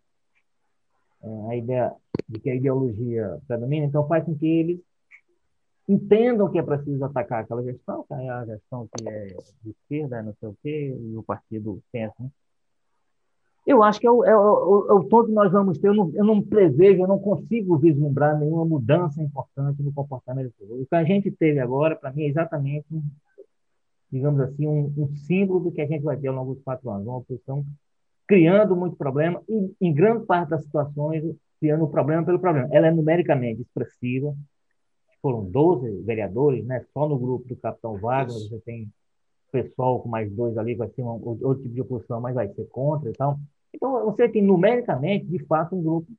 é, a ideia de que a ideologia predomina, então faz com que eles entendam que é preciso atacar aquela gestão, que é a gestão que é de esquerda, não sei o quê, e o partido pensa. Né? Eu acho que é o, é, o, é o, tom que nós vamos ter. Eu não, eu não prevejo, eu não consigo vislumbrar nenhuma mudança importante no comportamento do O que a gente teve agora, para mim, é exatamente, digamos assim, um, um, símbolo do que a gente vai ter ao longo dos quatro anos. Uma oposição criando muito problema e, em grande parte das situações, criando o problema pelo problema. Ela é numericamente expressiva, foram 12 vereadores, né? Só no grupo do Capitão Wagner você tem pessoal com mais dois ali, vai ser um, outro tipo de oposição, mas vai ser contra e tal. Então, você tem numericamente, de fato, um grupo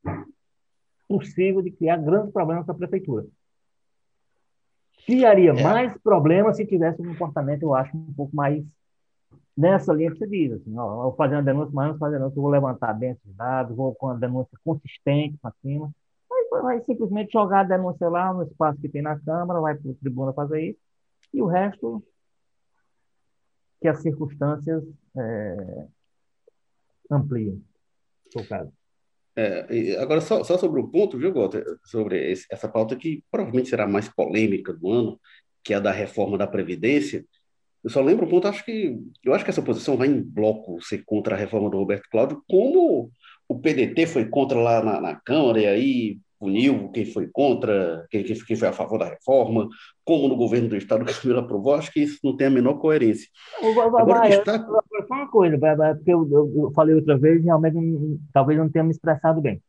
possível de criar grandes problemas para a prefeitura. Criaria é. mais problemas se tivesse um comportamento, eu acho, um pouco mais nessa linha que você diz. Assim, ó, vou fazer uma denúncia, mas não fazer denúncia, eu vou levantar bem esses dados, vou com uma denúncia consistente para cima vai simplesmente jogar lá no espaço que tem na Câmara, vai para o tribunal fazer isso, e o resto que as circunstâncias é, ampliem, no caso. É, agora, só, só, sobre o ponto, viu, Walter, sobre esse, essa pauta que provavelmente será mais polêmica do ano, que é a da reforma da Previdência, eu só lembro um ponto, acho que eu acho que essa posição vai em bloco ser contra a reforma do Roberto Cláudio, como o PDT foi contra lá na, na Câmara, e aí puniu quem foi contra, quem, quem foi a favor da reforma, como no governo do Estado que Camila aprovou, acho que isso não tem a menor coerência. Agora, está... Só uma coisa, porque eu, eu, falei outra vez, realmente talvez não tenha me expressado bem.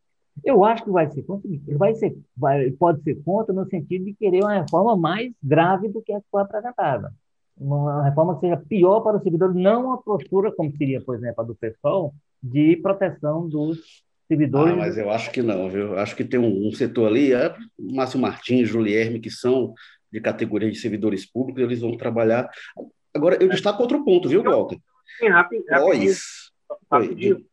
Eu acho que vai ser contra, vai ser, vai, pode ser contra no sentido de querer uma reforma mais grave do que a que foi apresentada. Uma reforma que seja pior para o servidor, não a postura, como seria, por exemplo, a do PSOL, de proteção dos servidores. Ah, mas eu acho que não, viu? Eu acho que tem um, um setor ali, é, Márcio Martins, Julierme, que são de categoria de servidores públicos, eles vão trabalhar. Agora, eu destaco outro ponto, viu, Walter? Sim, rapidinho. rapidinho. rapidinho.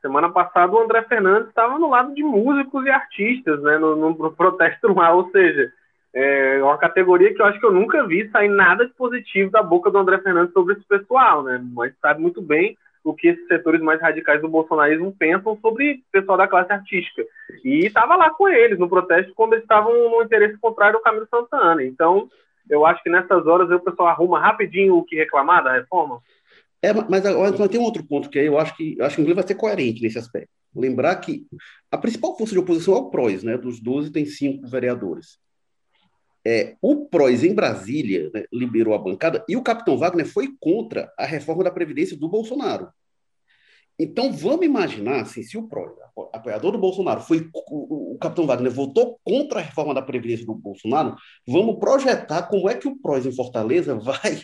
Semana passada o André Fernandes estava no lado de músicos e artistas, né, no, no protesto lá, ou seja, é uma categoria que eu acho que eu nunca vi sair nada de positivo da boca do André Fernandes sobre esse pessoal, né, mas sabe muito bem o que esses setores mais radicais do bolsonarismo pensam sobre o pessoal da classe artística. E estava lá com eles no protesto quando eles estavam no interesse contrário do Camilo Santana. Então, eu acho que nessas horas o pessoal arruma rapidinho o que reclamar da reforma. É, mas agora tem um outro ponto que eu acho que eu acho que o vai ser coerente nesse aspecto. Lembrar que a principal força de oposição é o PROS, né? Dos 12 tem cinco vereadores. É, o PROS em Brasília né, liberou a bancada e o capitão Wagner foi contra a reforma da Previdência do Bolsonaro. Então, vamos imaginar assim, se o PROS, apoiador do Bolsonaro, foi o, o, capitão Wagner votou contra a reforma da Previdência do Bolsonaro, vamos projetar como é que o PROS em Fortaleza vai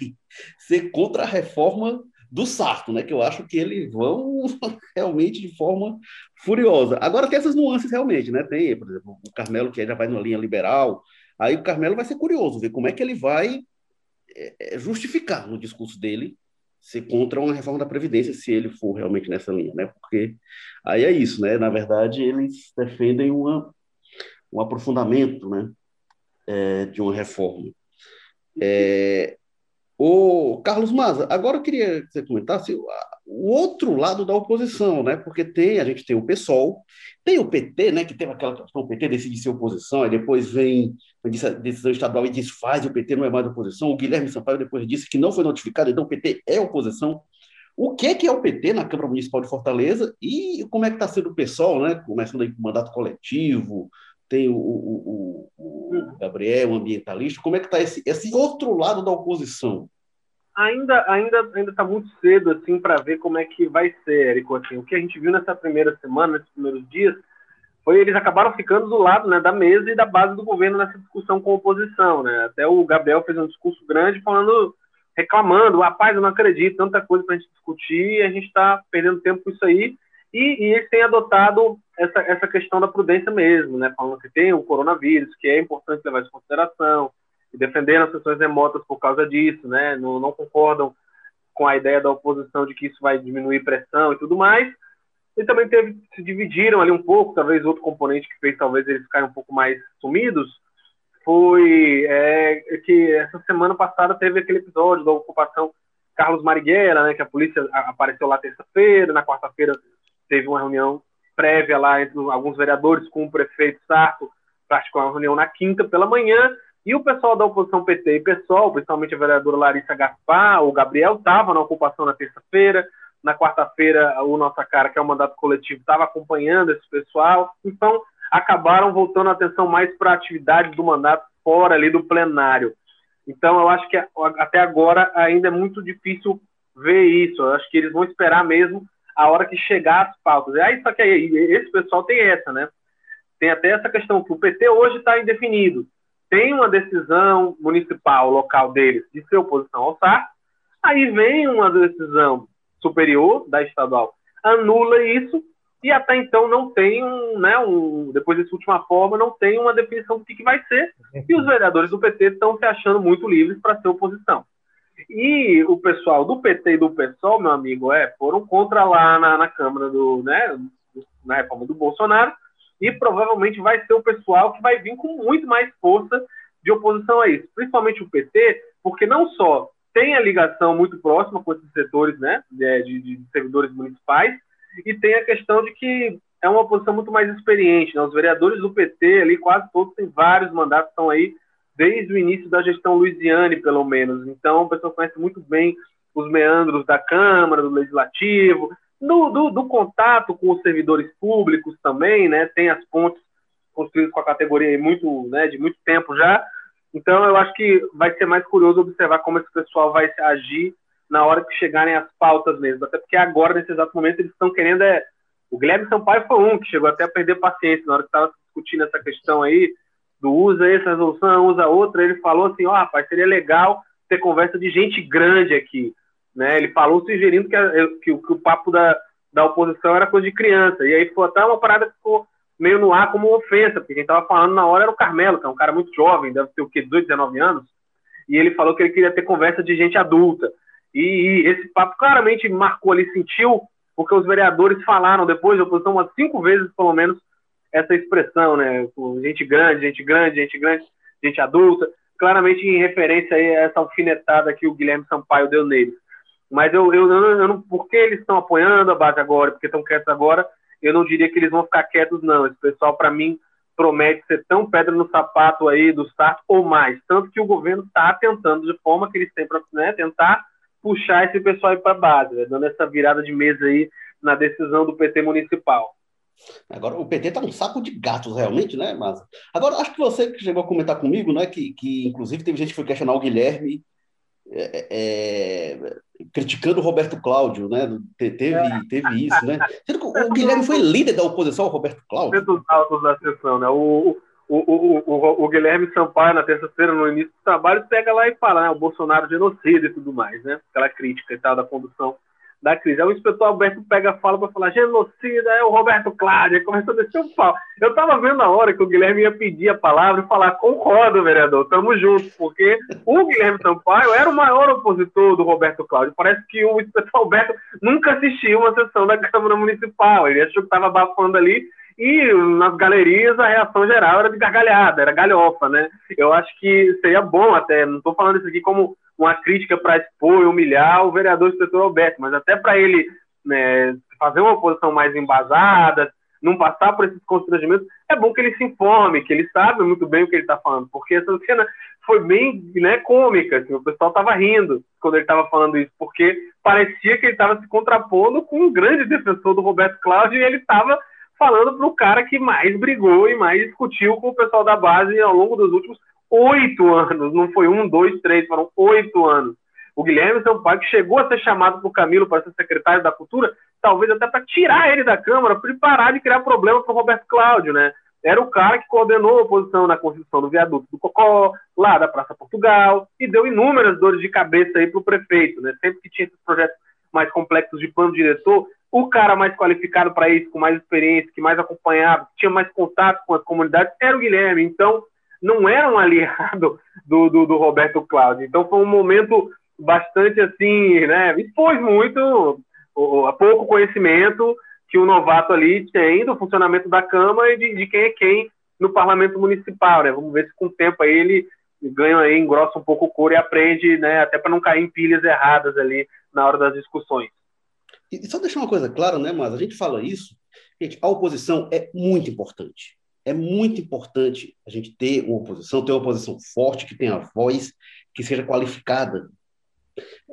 ser contra a reforma do Sarto, né? Que eu acho que eles vão realmente de forma furiosa. Agora tem essas nuances realmente, né? Tem, por exemplo, o Carmelo que já vai na linha liberal. Aí o Carmelo vai ser curioso ver como é que ele vai é, é, justificar no discurso dele ser contra uma reforma da Previdência, se ele for realmente nessa linha, né? Porque aí é isso, né? Na verdade, eles defendem uma, um aprofundamento, né? É, de uma reforma. É, o Carlos Maza, agora eu queria que você comentasse o outro lado da oposição, né? Porque tem, a gente tem o PSOL, tem o PT, né? Que teve aquela questão, o PT decide ser oposição, e depois vem a decisão estadual e desfaz, o PT não é mais oposição. O Guilherme Sampaio depois disse que não foi notificado, então o PT é oposição. O que é, que é o PT na Câmara Municipal de Fortaleza e como é que está sendo o PSOL, né? Começando aí com mandato coletivo, tem o, o, o Gabriel, o ambientalista. Como é que está esse, esse outro lado da oposição? Ainda ainda ainda está muito cedo assim para ver como é que vai ser, Érico. Assim, o que a gente viu nessa primeira semana, nesses primeiros dias, foi eles acabaram ficando do lado né, da mesa e da base do governo nessa discussão com a oposição. Né? Até o Gabriel fez um discurso grande falando, reclamando, rapaz, eu não acredito, tanta coisa para a gente discutir, a gente está perdendo tempo com isso aí. E, e eles têm adotado essa, essa questão da prudência mesmo, né? Falando que tem o coronavírus, que é importante levar isso em consideração, defendendo as sessões remotas por causa disso, né? Não, não concordam com a ideia da oposição de que isso vai diminuir pressão e tudo mais. E também teve, se dividiram ali um pouco, talvez outro componente que fez talvez eles ficarem um pouco mais sumidos, foi é, que essa semana passada teve aquele episódio da ocupação Carlos Marighella, né, que a polícia apareceu lá terça-feira, na quarta-feira teve uma reunião prévia lá entre alguns vereadores com o prefeito Sarto, praticou uma reunião na quinta pela manhã, e o pessoal da oposição PT e PSOL, principalmente a vereadora Larissa Gaspar, o Gabriel, estava na ocupação na terça-feira, na quarta-feira o Nossa Cara, que é o mandato coletivo, estava acompanhando esse pessoal, então acabaram voltando a atenção mais para a atividade do mandato fora ali do plenário. Então eu acho que até agora ainda é muito difícil ver isso, eu acho que eles vão esperar mesmo a hora que chegar as pautas. Aí, só que aí, esse pessoal tem essa, né? Tem até essa questão que o PT hoje está indefinido. Tem uma decisão municipal, local deles, de ser oposição ao SAR. Aí vem uma decisão superior da estadual, anula isso e até então não tem um, né, um, depois dessa última forma, não tem uma definição do que, que vai ser. E os vereadores do PT estão se achando muito livres para ser oposição. E o pessoal do PT e do PSOL, meu amigo, é, foram contra lá na, na Câmara do, né, na reforma do Bolsonaro, e provavelmente vai ser o pessoal que vai vir com muito mais força de oposição a isso, principalmente o PT, porque não só tem a ligação muito próxima com esses setores, né, de, de, servidores municipais, e tem a questão de que é uma oposição muito mais experiente, né? Os vereadores do PT ali, quase todos têm vários mandatos, estão aí desde o início da gestão Luiziane, pelo menos. Então, a pessoa conhece muito bem os meandros da Câmara, do Legislativo, do, do, do, contato com os servidores públicos também, né? Tem as pontes construídas com a categoria muito, né, de muito tempo já. Então, eu acho que vai ser mais curioso observar como esse pessoal vai agir na hora que chegarem as pautas mesmo. Até porque agora, nesse exato momento, eles estão querendo é, O Guilherme Sampaio foi um que chegou até a perder paciência na hora que estava discutindo essa questão aí do usa essa resolução, usa outra. Ele falou assim: ó, oh, rapaz, seria legal ter conversa de gente grande aqui. Né? Ele falou sugerindo que, a, que, que o papo da, da oposição era coisa de criança. E aí foi até uma parada que ficou meio no ar como ofensa, porque quem estava falando na hora era o Carmelo, que é um cara muito jovem, deve ter o quê, 18, 19 anos, e ele falou que ele queria ter conversa de gente adulta. E, e esse papo claramente marcou ali, sentiu, porque os vereadores falaram depois, a oposição umas cinco vezes, pelo menos, essa expressão, né? Gente grande, gente grande, gente grande, gente adulta, claramente em referência a essa alfinetada que o Guilherme Sampaio deu neles. Mas eu, eu, eu, eu não, porque eles estão apoiando a base agora, porque estão quietos agora, eu não diria que eles vão ficar quietos, não. Esse pessoal, para mim, promete ser tão pedra no sapato aí do Start ou mais. Tanto que o governo está tentando, de forma que eles têm para né, tentar puxar esse pessoal aí para a base, né, dando essa virada de mesa aí na decisão do PT municipal. Agora, o PT está um saco de gatos, realmente, né, Mas Agora, acho que você que chegou a comentar comigo, né, que, que inclusive teve gente que foi questionar o Guilherme é, é, criticando o Roberto Cláudio, né? Teve, teve isso, né? O Guilherme foi líder da oposição ao Roberto Cláudio. Dos altos da sessão, né? O, o, o, o, o Guilherme Sampaio, na terça-feira, no início do trabalho, pega lá e fala, né? O Bolsonaro genocida e tudo mais, né? Aquela crítica e tal da condução da crise. Aí o inspetor Alberto pega a fala para falar genocida, é o Roberto Cláudio, começou a descer o pau. Eu estava vendo a hora que o Guilherme ia pedir a palavra e falar, concordo, vereador, tamo junto, porque o Guilherme Sampaio era o maior opositor do Roberto Cláudio. Parece que o inspetor Alberto nunca assistiu uma sessão da Câmara Municipal, ele achou que estava abafando ali e nas galerias a reação geral era de gargalhada, era galhofa, né? Eu acho que seria bom até, não estou falando isso aqui como uma crítica para expor e humilhar o vereador inspetor Alberto, mas até para ele né, fazer uma oposição mais embasada, não passar por esses constrangimentos, é bom que ele se informe, que ele sabe muito bem o que ele está falando, porque essa cena foi bem né, cômica, assim, o pessoal estava rindo quando ele estava falando isso, porque parecia que ele estava se contrapondo com um grande defensor do Roberto Cláudio e ele estava falando para o cara que mais brigou e mais discutiu com o pessoal da base ao longo dos últimos oito anos, não foi um, dois, três, foram oito anos. O Guilherme Sampaio, que chegou a ser chamado por Camilo para ser secretário da Cultura, talvez até para tirar ele da Câmara, para ele parar de criar problema com o Roberto Cláudio, né? Era o cara que coordenou a oposição na construção do viaduto do Cocó, lá da Praça Portugal, e deu inúmeras dores de cabeça aí para o prefeito, né? Sempre que tinha esses projetos mais complexos de plano diretor, o cara mais qualificado para isso, com mais experiência, que mais acompanhava, que tinha mais contato com as comunidades, era o Guilherme. Então, não era um aliado do, do, do Roberto Cláudio. Então foi um momento bastante assim, né? Expôs muito o, pouco conhecimento que o novato ali tem do funcionamento da Câmara e de, de, quem é quem no parlamento municipal, né? Vamos ver se com o tempo aí ele ganha aí, engrossa um pouco o couro e aprende, né? Até para não cair em pilhas erradas ali na hora das discussões. E só deixar uma coisa clara, né, mas a gente fala isso, gente, a oposição é muito importante é muito importante a gente ter uma oposição, ter uma oposição forte, que tenha voz, que seja qualificada.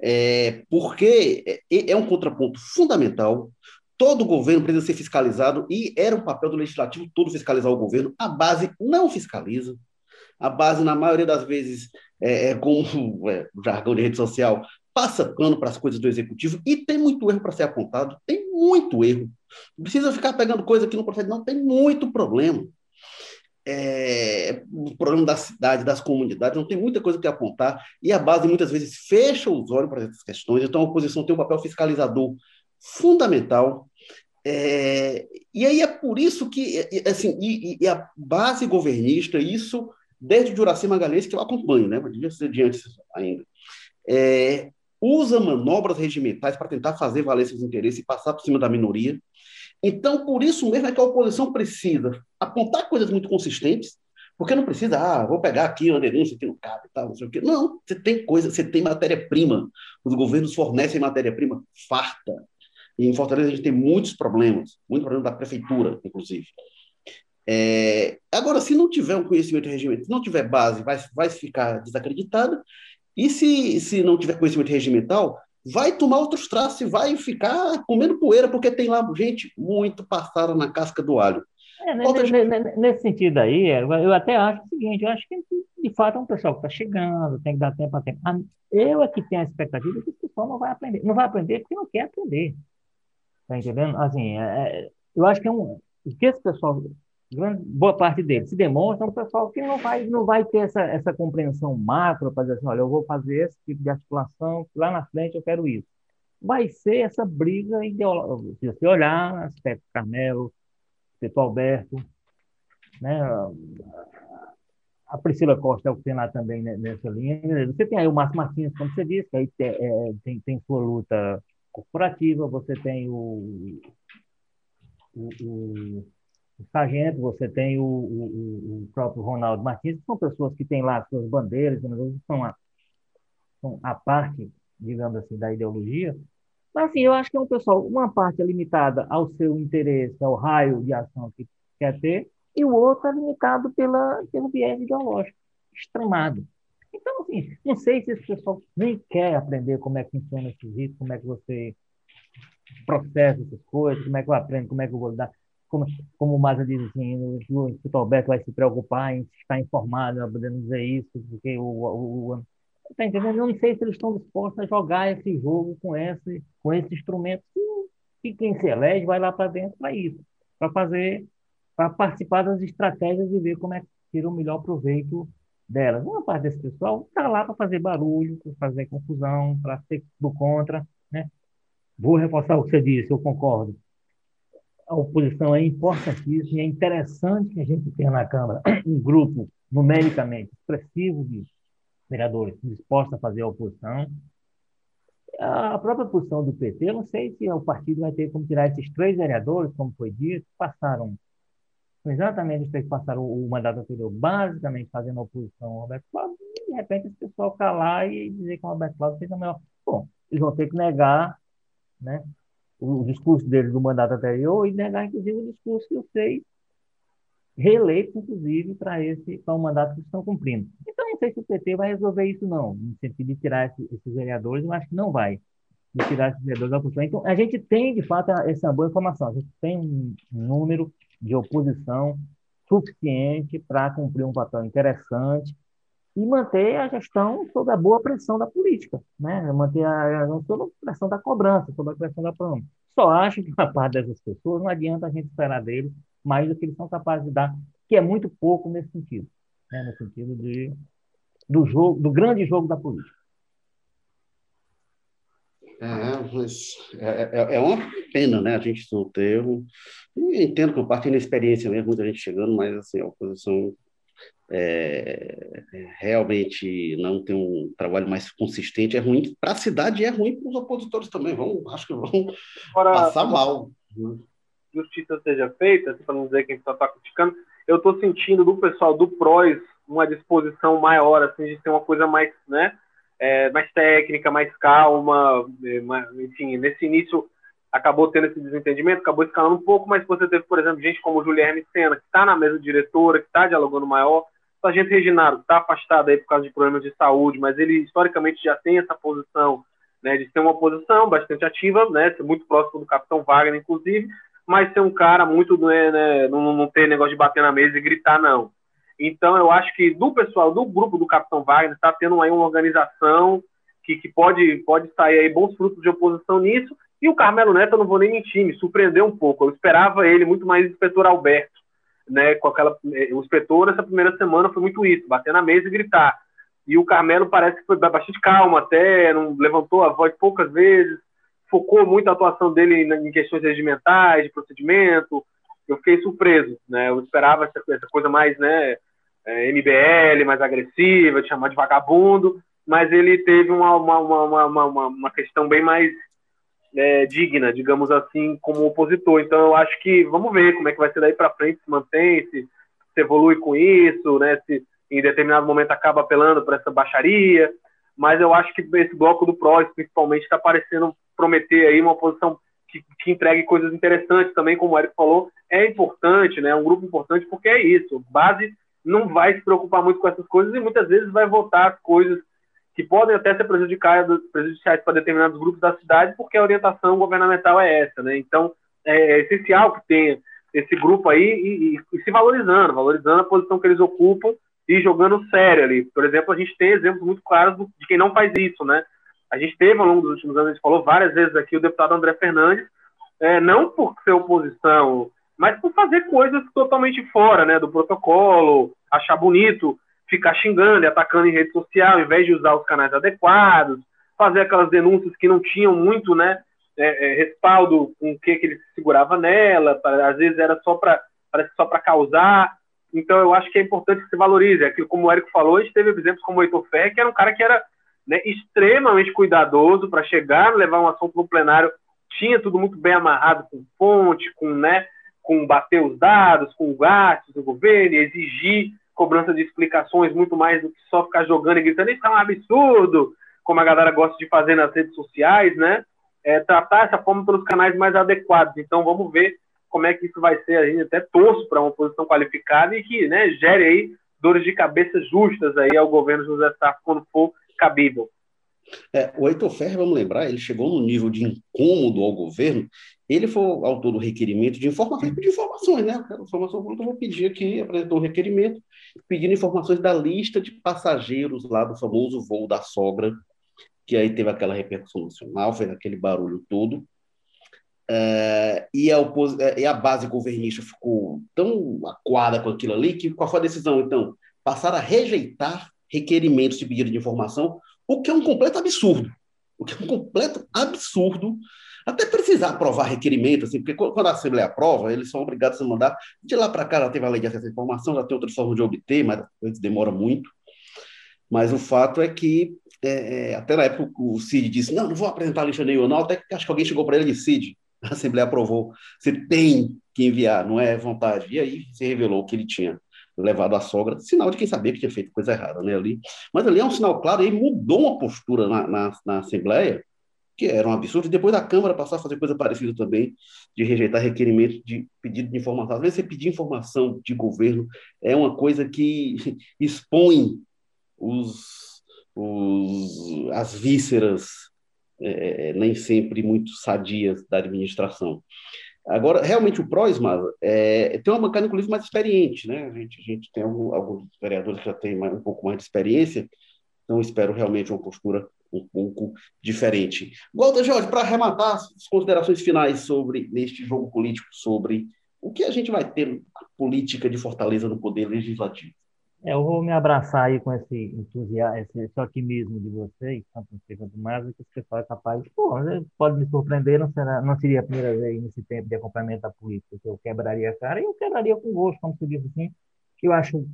É, porque é, é um contraponto fundamental. Todo governo precisa ser fiscalizado e era o papel do legislativo todo fiscalizar o governo. A base não fiscaliza. A base, na maioria das vezes, é, é como é, o jargão de rede social, passa pano para as coisas do executivo e tem muito erro para ser apontado. Tem muito erro. Precisa ficar pegando coisa que não procede, não. Tem muito problema é, o problema da cidade, das comunidades, não tem muita coisa que apontar, e a base muitas vezes fecha os olhos para essas questões, então a oposição tem um papel fiscalizador fundamental. É, e aí é por isso que, assim, e, e, a base governista, isso desde Juraci Magalhães, que eu acompanho, né, de antes ainda, é, usa manobras regimentais para tentar fazer valer seus interesses e passar por cima da minoria, então, por isso mesmo é que a oposição precisa apontar coisas muito consistentes, porque não precisa, ah, vou pegar aqui uma denúncia que não cabe, tal, não sei o quê. Não, você tem coisa, você tem matéria-prima. Os governos fornecem matéria-prima farta. E em Fortaleza a gente tem muitos problemas, muito problema da prefeitura, inclusive. É, agora, se não tiver um conhecimento de regimento, se não tiver base, vai, vai ficar desacreditado. E se, se não tiver conhecimento regimental, vai tomar outros traços e vai ficar comendo poeira, porque tem lá gente muito passada na casca do alho. É, nesse, gente... nesse sentido aí, eu até acho o seguinte, eu acho que de fato é um pessoal que está chegando, tem que dar tempo a tempo. Eu é que tenho a expectativa que o pessoal não vai aprender. Não vai aprender porque não quer aprender. Está entendendo? Assim, é, é eu acho que é um. que esse pessoal, boa parte deles, se demonstra é um pessoal que não vai, não vai ter essa, essa compreensão macro para dizer assim: olha, eu vou fazer esse tipo de articulação, lá na frente eu quero isso. Vai ser essa briga ideológica. Se você olhar, aspecto Carmelo, aspecto Alberto, né? a Priscila Costa é o que tem lá também nessa linha. Você tem aí o Márcio Martins, como você disse, que aí tem, é, tem, tem sua luta corporativa, você tem o, o, o, o Sargento, você tem o, o, o, próprio Ronaldo Martins, que são pessoas que têm lá suas bandeiras, são a, são a parte, digamos assim, da ideologia. Mas, assim, eu acho que é um pessoal, uma parte é limitada ao seu interesse, ao raio de ação que quer ter, e o outro é limitado pela, pelo viés ideológico, extremado. Então, assim, não sei se esse pessoal nem quer aprender como é que funciona esse risco, como é que você processa essas coisas, como é que eu aprendo, como é que eu vou dar. Como, como o Maza diz assim, o Instituto Alberto vai se preocupar em estar informado, podendo dizer isso, porque o, o Tá entendendo? Eu não sei se eles estão dispostos a jogar esse jogo com esse, com esse instrumento. E quem se elege vai lá para dentro para isso, para fazer para participar das estratégias e ver como é que tira o melhor proveito delas. Uma parte desse pessoal está lá para fazer barulho, para fazer confusão, para ser do contra. Né? Vou reforçar o que você disse, eu concordo. A oposição é importantíssima e é interessante que a gente tenha na Câmara um grupo numericamente expressivo de vereadores dispostos a fazer a oposição. A própria posição do PT, eu não sei se o partido vai ter como tirar esses três vereadores, como foi dito, passaram exatamente os que passaram o, mandato anterior basicamente fazendo oposição ao Roberto Cláudio, e de repente esse pessoal calar e dizer que o Roberto Cláudio fez a melhor. Bom, eles vão ter que negar né, o, discurso deles do mandato anterior e negar, inclusive, o discurso que eu sei reeleito, inclusive, para esse para o mandato que estão cumprindo. Então, não sei se o PT vai resolver isso, não, no sentido de tirar esse, esses vereadores, eu acho que não vai de tirar esses vereadores da oposição. Então, a gente tem, de fato, essa boa informação. A gente tem um número de oposição suficiente para cumprir um papel interessante e manter a gestão sob a boa pressão da política, né? manter a gestão sob a pressão da cobrança, sob a pressão da promessa. Só acho que uma parte dessas pessoas não adianta a gente esperar deles mais do que eles são capazes de dar, que é muito pouco nesse sentido, né? no sentido de, do jogo, do grande jogo da política. É, mas é, é, é, uma pena, né? A gente não ter. Um... entendo que eu parto mesmo, muita gente chegando, mas assim, a oposição é, realmente não tem um trabalho mais consistente. É ruim para a cidade e é ruim para os opositores também. Vão, acho que vão Agora, passar mal. Justiça seja feita, para não dizer quem está criticando, eu estou sentindo do pessoal do PROS uma disposição maior, assim, de ter uma coisa mais, né? é, mais técnica, mais calma, é, enfim, nesse início acabou tendo esse desentendimento, acabou escalando um pouco, mas você teve, por exemplo, gente como Juliane Sena, que está na mesa diretora, que está dialogando maior, o Sargento Reginaldo está afastado aí por causa de problemas de saúde, mas ele historicamente já tem essa posição né, de ser uma posição bastante ativa, né, muito próximo do Capitão Wagner, inclusive, mas ser um cara muito, né, né não, não ter negócio de bater na mesa e gritar, não. Então, eu acho que do pessoal, do grupo do Capitão Wagner, está tendo aí uma organização que, que pode, pode sair aí bons frutos de oposição nisso. E o Carmelo Neto, eu não vou nem mentir, me surpreendeu um pouco. Eu esperava ele muito mais inspetor Alberto, né? Com aquela, o inspetor nessa primeira semana foi muito isso, bater na mesa e gritar. E o Carmelo parece que foi bastante calmo até, não levantou a voz poucas vezes, focou muito a atuação dele em questões regimentais, de procedimento. Eu fiquei surpreso, né? Eu esperava essa, essa coisa mais, né? é, MBL, mais agressiva, de chamar de vagabundo, mas ele teve uma, uma, uma, uma, uma questão bem mais é, digna, digamos assim, como opositor. Então eu acho que vamos ver como é que vai ser daí para frente, se mantém, se, se evolui com isso, né? Se em determinado momento acaba apelando para essa baixaria. Mas eu acho que esse bloco do PROS, principalmente, está parecendo prometer aí uma oposição que, que, entregue coisas interessantes também, como o Eric falou, é importante, né? É um grupo importante porque é isso. Base não vai se preocupar muito com essas coisas e muitas vezes vai votar as coisas que podem até ser prejudiciais para determinados grupos da cidade, porque a orientação governamental é essa, né? Então, é, é essencial que tenha esse grupo aí e, e, e, se valorizando, valorizando a posição que eles ocupam e jogando sério ali. Por exemplo, a gente tem exemplos muito claros de quem não faz isso, né? A gente teve ao longo dos últimos anos, a gente falou várias vezes aqui, o deputado André Fernandes, é, não por ser oposição, mas por fazer coisas totalmente fora né, do protocolo, achar bonito, ficar xingando e atacando em rede social, em vez de usar os canais adequados, fazer aquelas denúncias que não tinham muito né, é, é, respaldo com o que, que ele segurava nela, pra, às vezes era só para só para causar. Então eu acho que é importante que se valorize. Aquilo, como o Érico falou, a gente teve exemplos como o Heitor Ferre, que era um cara que era né, extremamente cuidadoso para chegar, levar um assunto no plenário, tinha tudo muito bem amarrado com fonte, com, né, com bater os dados, com gastos do governo, exigir cobrança de explicações muito mais do que só ficar jogando e gritando, isso é um absurdo, como a galera gosta de fazer nas redes sociais, né? É, tratar essa forma pelos canais mais adequados. Então vamos ver como é que isso vai ser. A gente até torço para uma posição qualificada e que né, gere aí dores de cabeça justas aí ao governo José Sarto quando for cabível. É, o Heitor Ferrer, vamos lembrar, ele chegou no nível de incômodo ao governo. Ele foi autor do requerimento de informações, de informações, né? Informação eu vou pedir aqui, apresentou o um requerimento, pedindo informações da lista de passageiros lá do famoso voo da sogra, que aí teve aquela repercussão nacional, fez aquele barulho todo. É, e, a opos... É, e a base governista ficou tão aquada com aquilo ali que qual foi a decisão, então? Passaram a rejeitar requerimentos de pedido de informação o que é um completo absurdo. O que é um completo absurdo. Até precisar aprovar requerimento, assim, porque quando a Assembleia aprova, eles são obrigados a mandar. De lá para cá já teve a lei de acesso à informação, já tem outras formas de obter, mas demora muito. Mas o fato é que, é, é, até na época, o Cid disse: não, não vou apresentar a lista nenhuma, não. Até que acho que alguém chegou para ele e disse: Cid, a Assembleia aprovou, você tem que enviar, não é vontade. E aí se revelou que ele tinha levado a sogra, sinal de quem sabia que tinha feito coisa errada né, ali. Mas ali é um sinal claro, e mudou uma postura na, na, na Assembleia, que era um absurdo, e depois da Câmara passar a fazer coisa parecida também, de rejeitar requerimento de pedido de informação. Às vezes você pedir informação de governo é uma coisa que expõe os, os, as vísceras é, é nem sempre muito sadias da administração. Agora, realmente, o PROSMA é, tem uma bancada, inclusive, mais experiente, né? A gente, a gente tem alguns vereadores que já têm um pouco mais de experiência, então espero realmente uma postura um pouco diferente. Walter Jorge, para arrematar as considerações finais sobre neste jogo político, sobre o que a gente vai ter na política de Fortaleza no poder legislativo. É, eu vou me abraçar aí com esse entusiasmo, esse, esse otimismo de vocês, tanto você quanto mais, que você fala capaz, pô, pode me surpreender, não, será, não seria a primeira vez nesse tempo de acompanhamento da política que eu quebraria a cara, e eu quebraria com gosto, como se diz assim, que eu acho,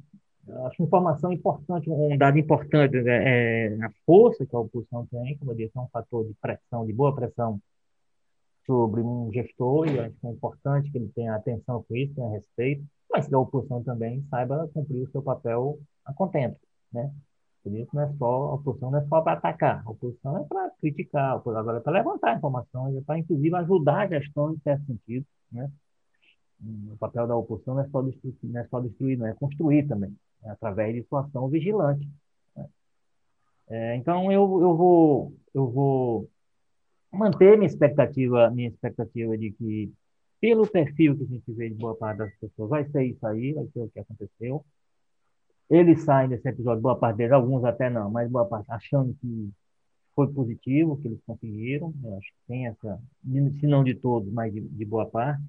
acho informação importante, um dado importante, é, é, a força que a oposição tem, como eu disse, é um fator de pressão, de boa pressão sobre um gestor, e acho que é importante que ele tenha atenção com isso, tenha respeito, mas que a oposição também saiba cumprir o seu papel a contento, né? Por isso não é só a oposição não é só para atacar, a oposição é para criticar, agora é para levantar informações, é para inclusive ajudar a gestão em certo sentido, né? O papel da oposição não é só destruir, não é, só destruir, não é construir também, é através de sua ação vigilante. Né? É, então eu, eu vou eu vou manter minha expectativa minha expectativa de que pelo perfil que a gente vê de boa parte das pessoas, vai ser isso aí, vai ser o que aconteceu. Eles saem desse episódio, boa parte deles, alguns até não, mas boa parte achando que foi positivo, que eles conseguiram. Eu acho que tem essa, se não de todos, mas de, de boa parte.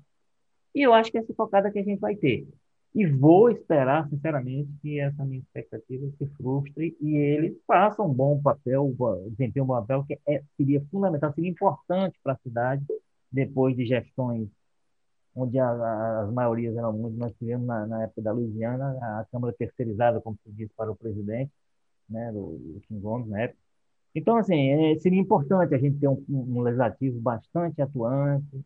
E eu acho que essa focada que a gente vai ter. E vou esperar, sinceramente, que essa minha expectativa se frustre e eles façam um bom papel, desempenhem um bom papel, que é, seria fundamental, seria importante para a cidade, depois de gestões onde a, a, as maiorias eram muito. Nós tivemos na, na, época da Louisiana a Câmara terceirizada, como se diz, para o presidente, né, do, Kim Gomes, na época. Então, assim, é, seria importante a gente ter um, um legislativo bastante atuante,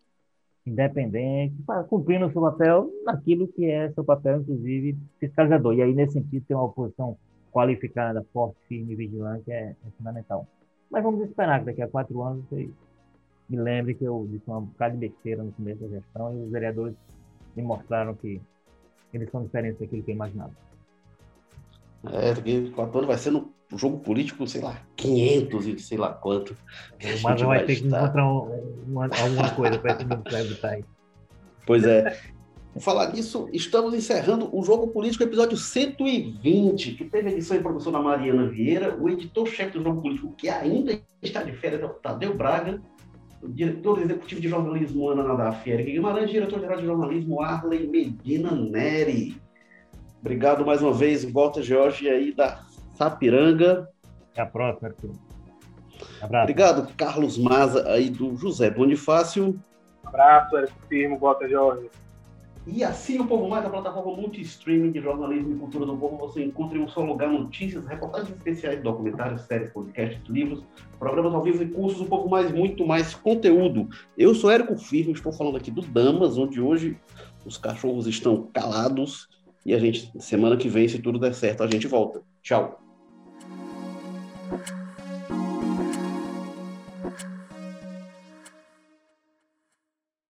independente, cumprindo o seu papel naquilo que é seu papel, inclusive, fiscalizador. E aí, nesse sentido, ter uma oposição qualificada, forte, firme e vigilante é, é fundamental. Mas vamos esperar que daqui a quatro anos me lembre que eu disse uma bocada de besteira no começo da gestão e os vereadores me mostraram que eles são diferentes daquilo que eu imaginava. É, porque quatro anos vai ser no jogo político, sei lá, 500 e sei lá quanto. Mas vai, vai ter que encontrar uma, alguma coisa para esse mundo evitar aí. Pois é. Por falar nisso, estamos encerrando o Jogo Político, episódio 120, que teve edição e produção da Mariana Vieira, o editor-chefe do Jogo Político, que ainda está de férias, é o Tadeu Braga, diretor executivo de jornalismo Ana Nadaf, Eric Guimarães, diretor-geral de jornalismo Arley Medina Neri. Obrigado mais uma vez, Walter Jorge aí da Sapiranga. Até a próxima, Arthur. Abraço. Obrigado, Carlos Maza aí do José Bonifácio. Abraço, Eric Firmo, Walter Jorge. E assim o Povo Mais, a plataforma multi-streaming de jornalismo e cultura do povo, você encontra em um só lugar notícias, reportagens especiais, documentários, séries, podcasts, livros, programas ao vivo e cursos, um pouco mais, muito mais conteúdo. Eu sou Érico Firmo, estou falando aqui do Damas, onde hoje os cachorros estão calados e a gente, semana que vem, se tudo der certo, a gente volta. Tchau.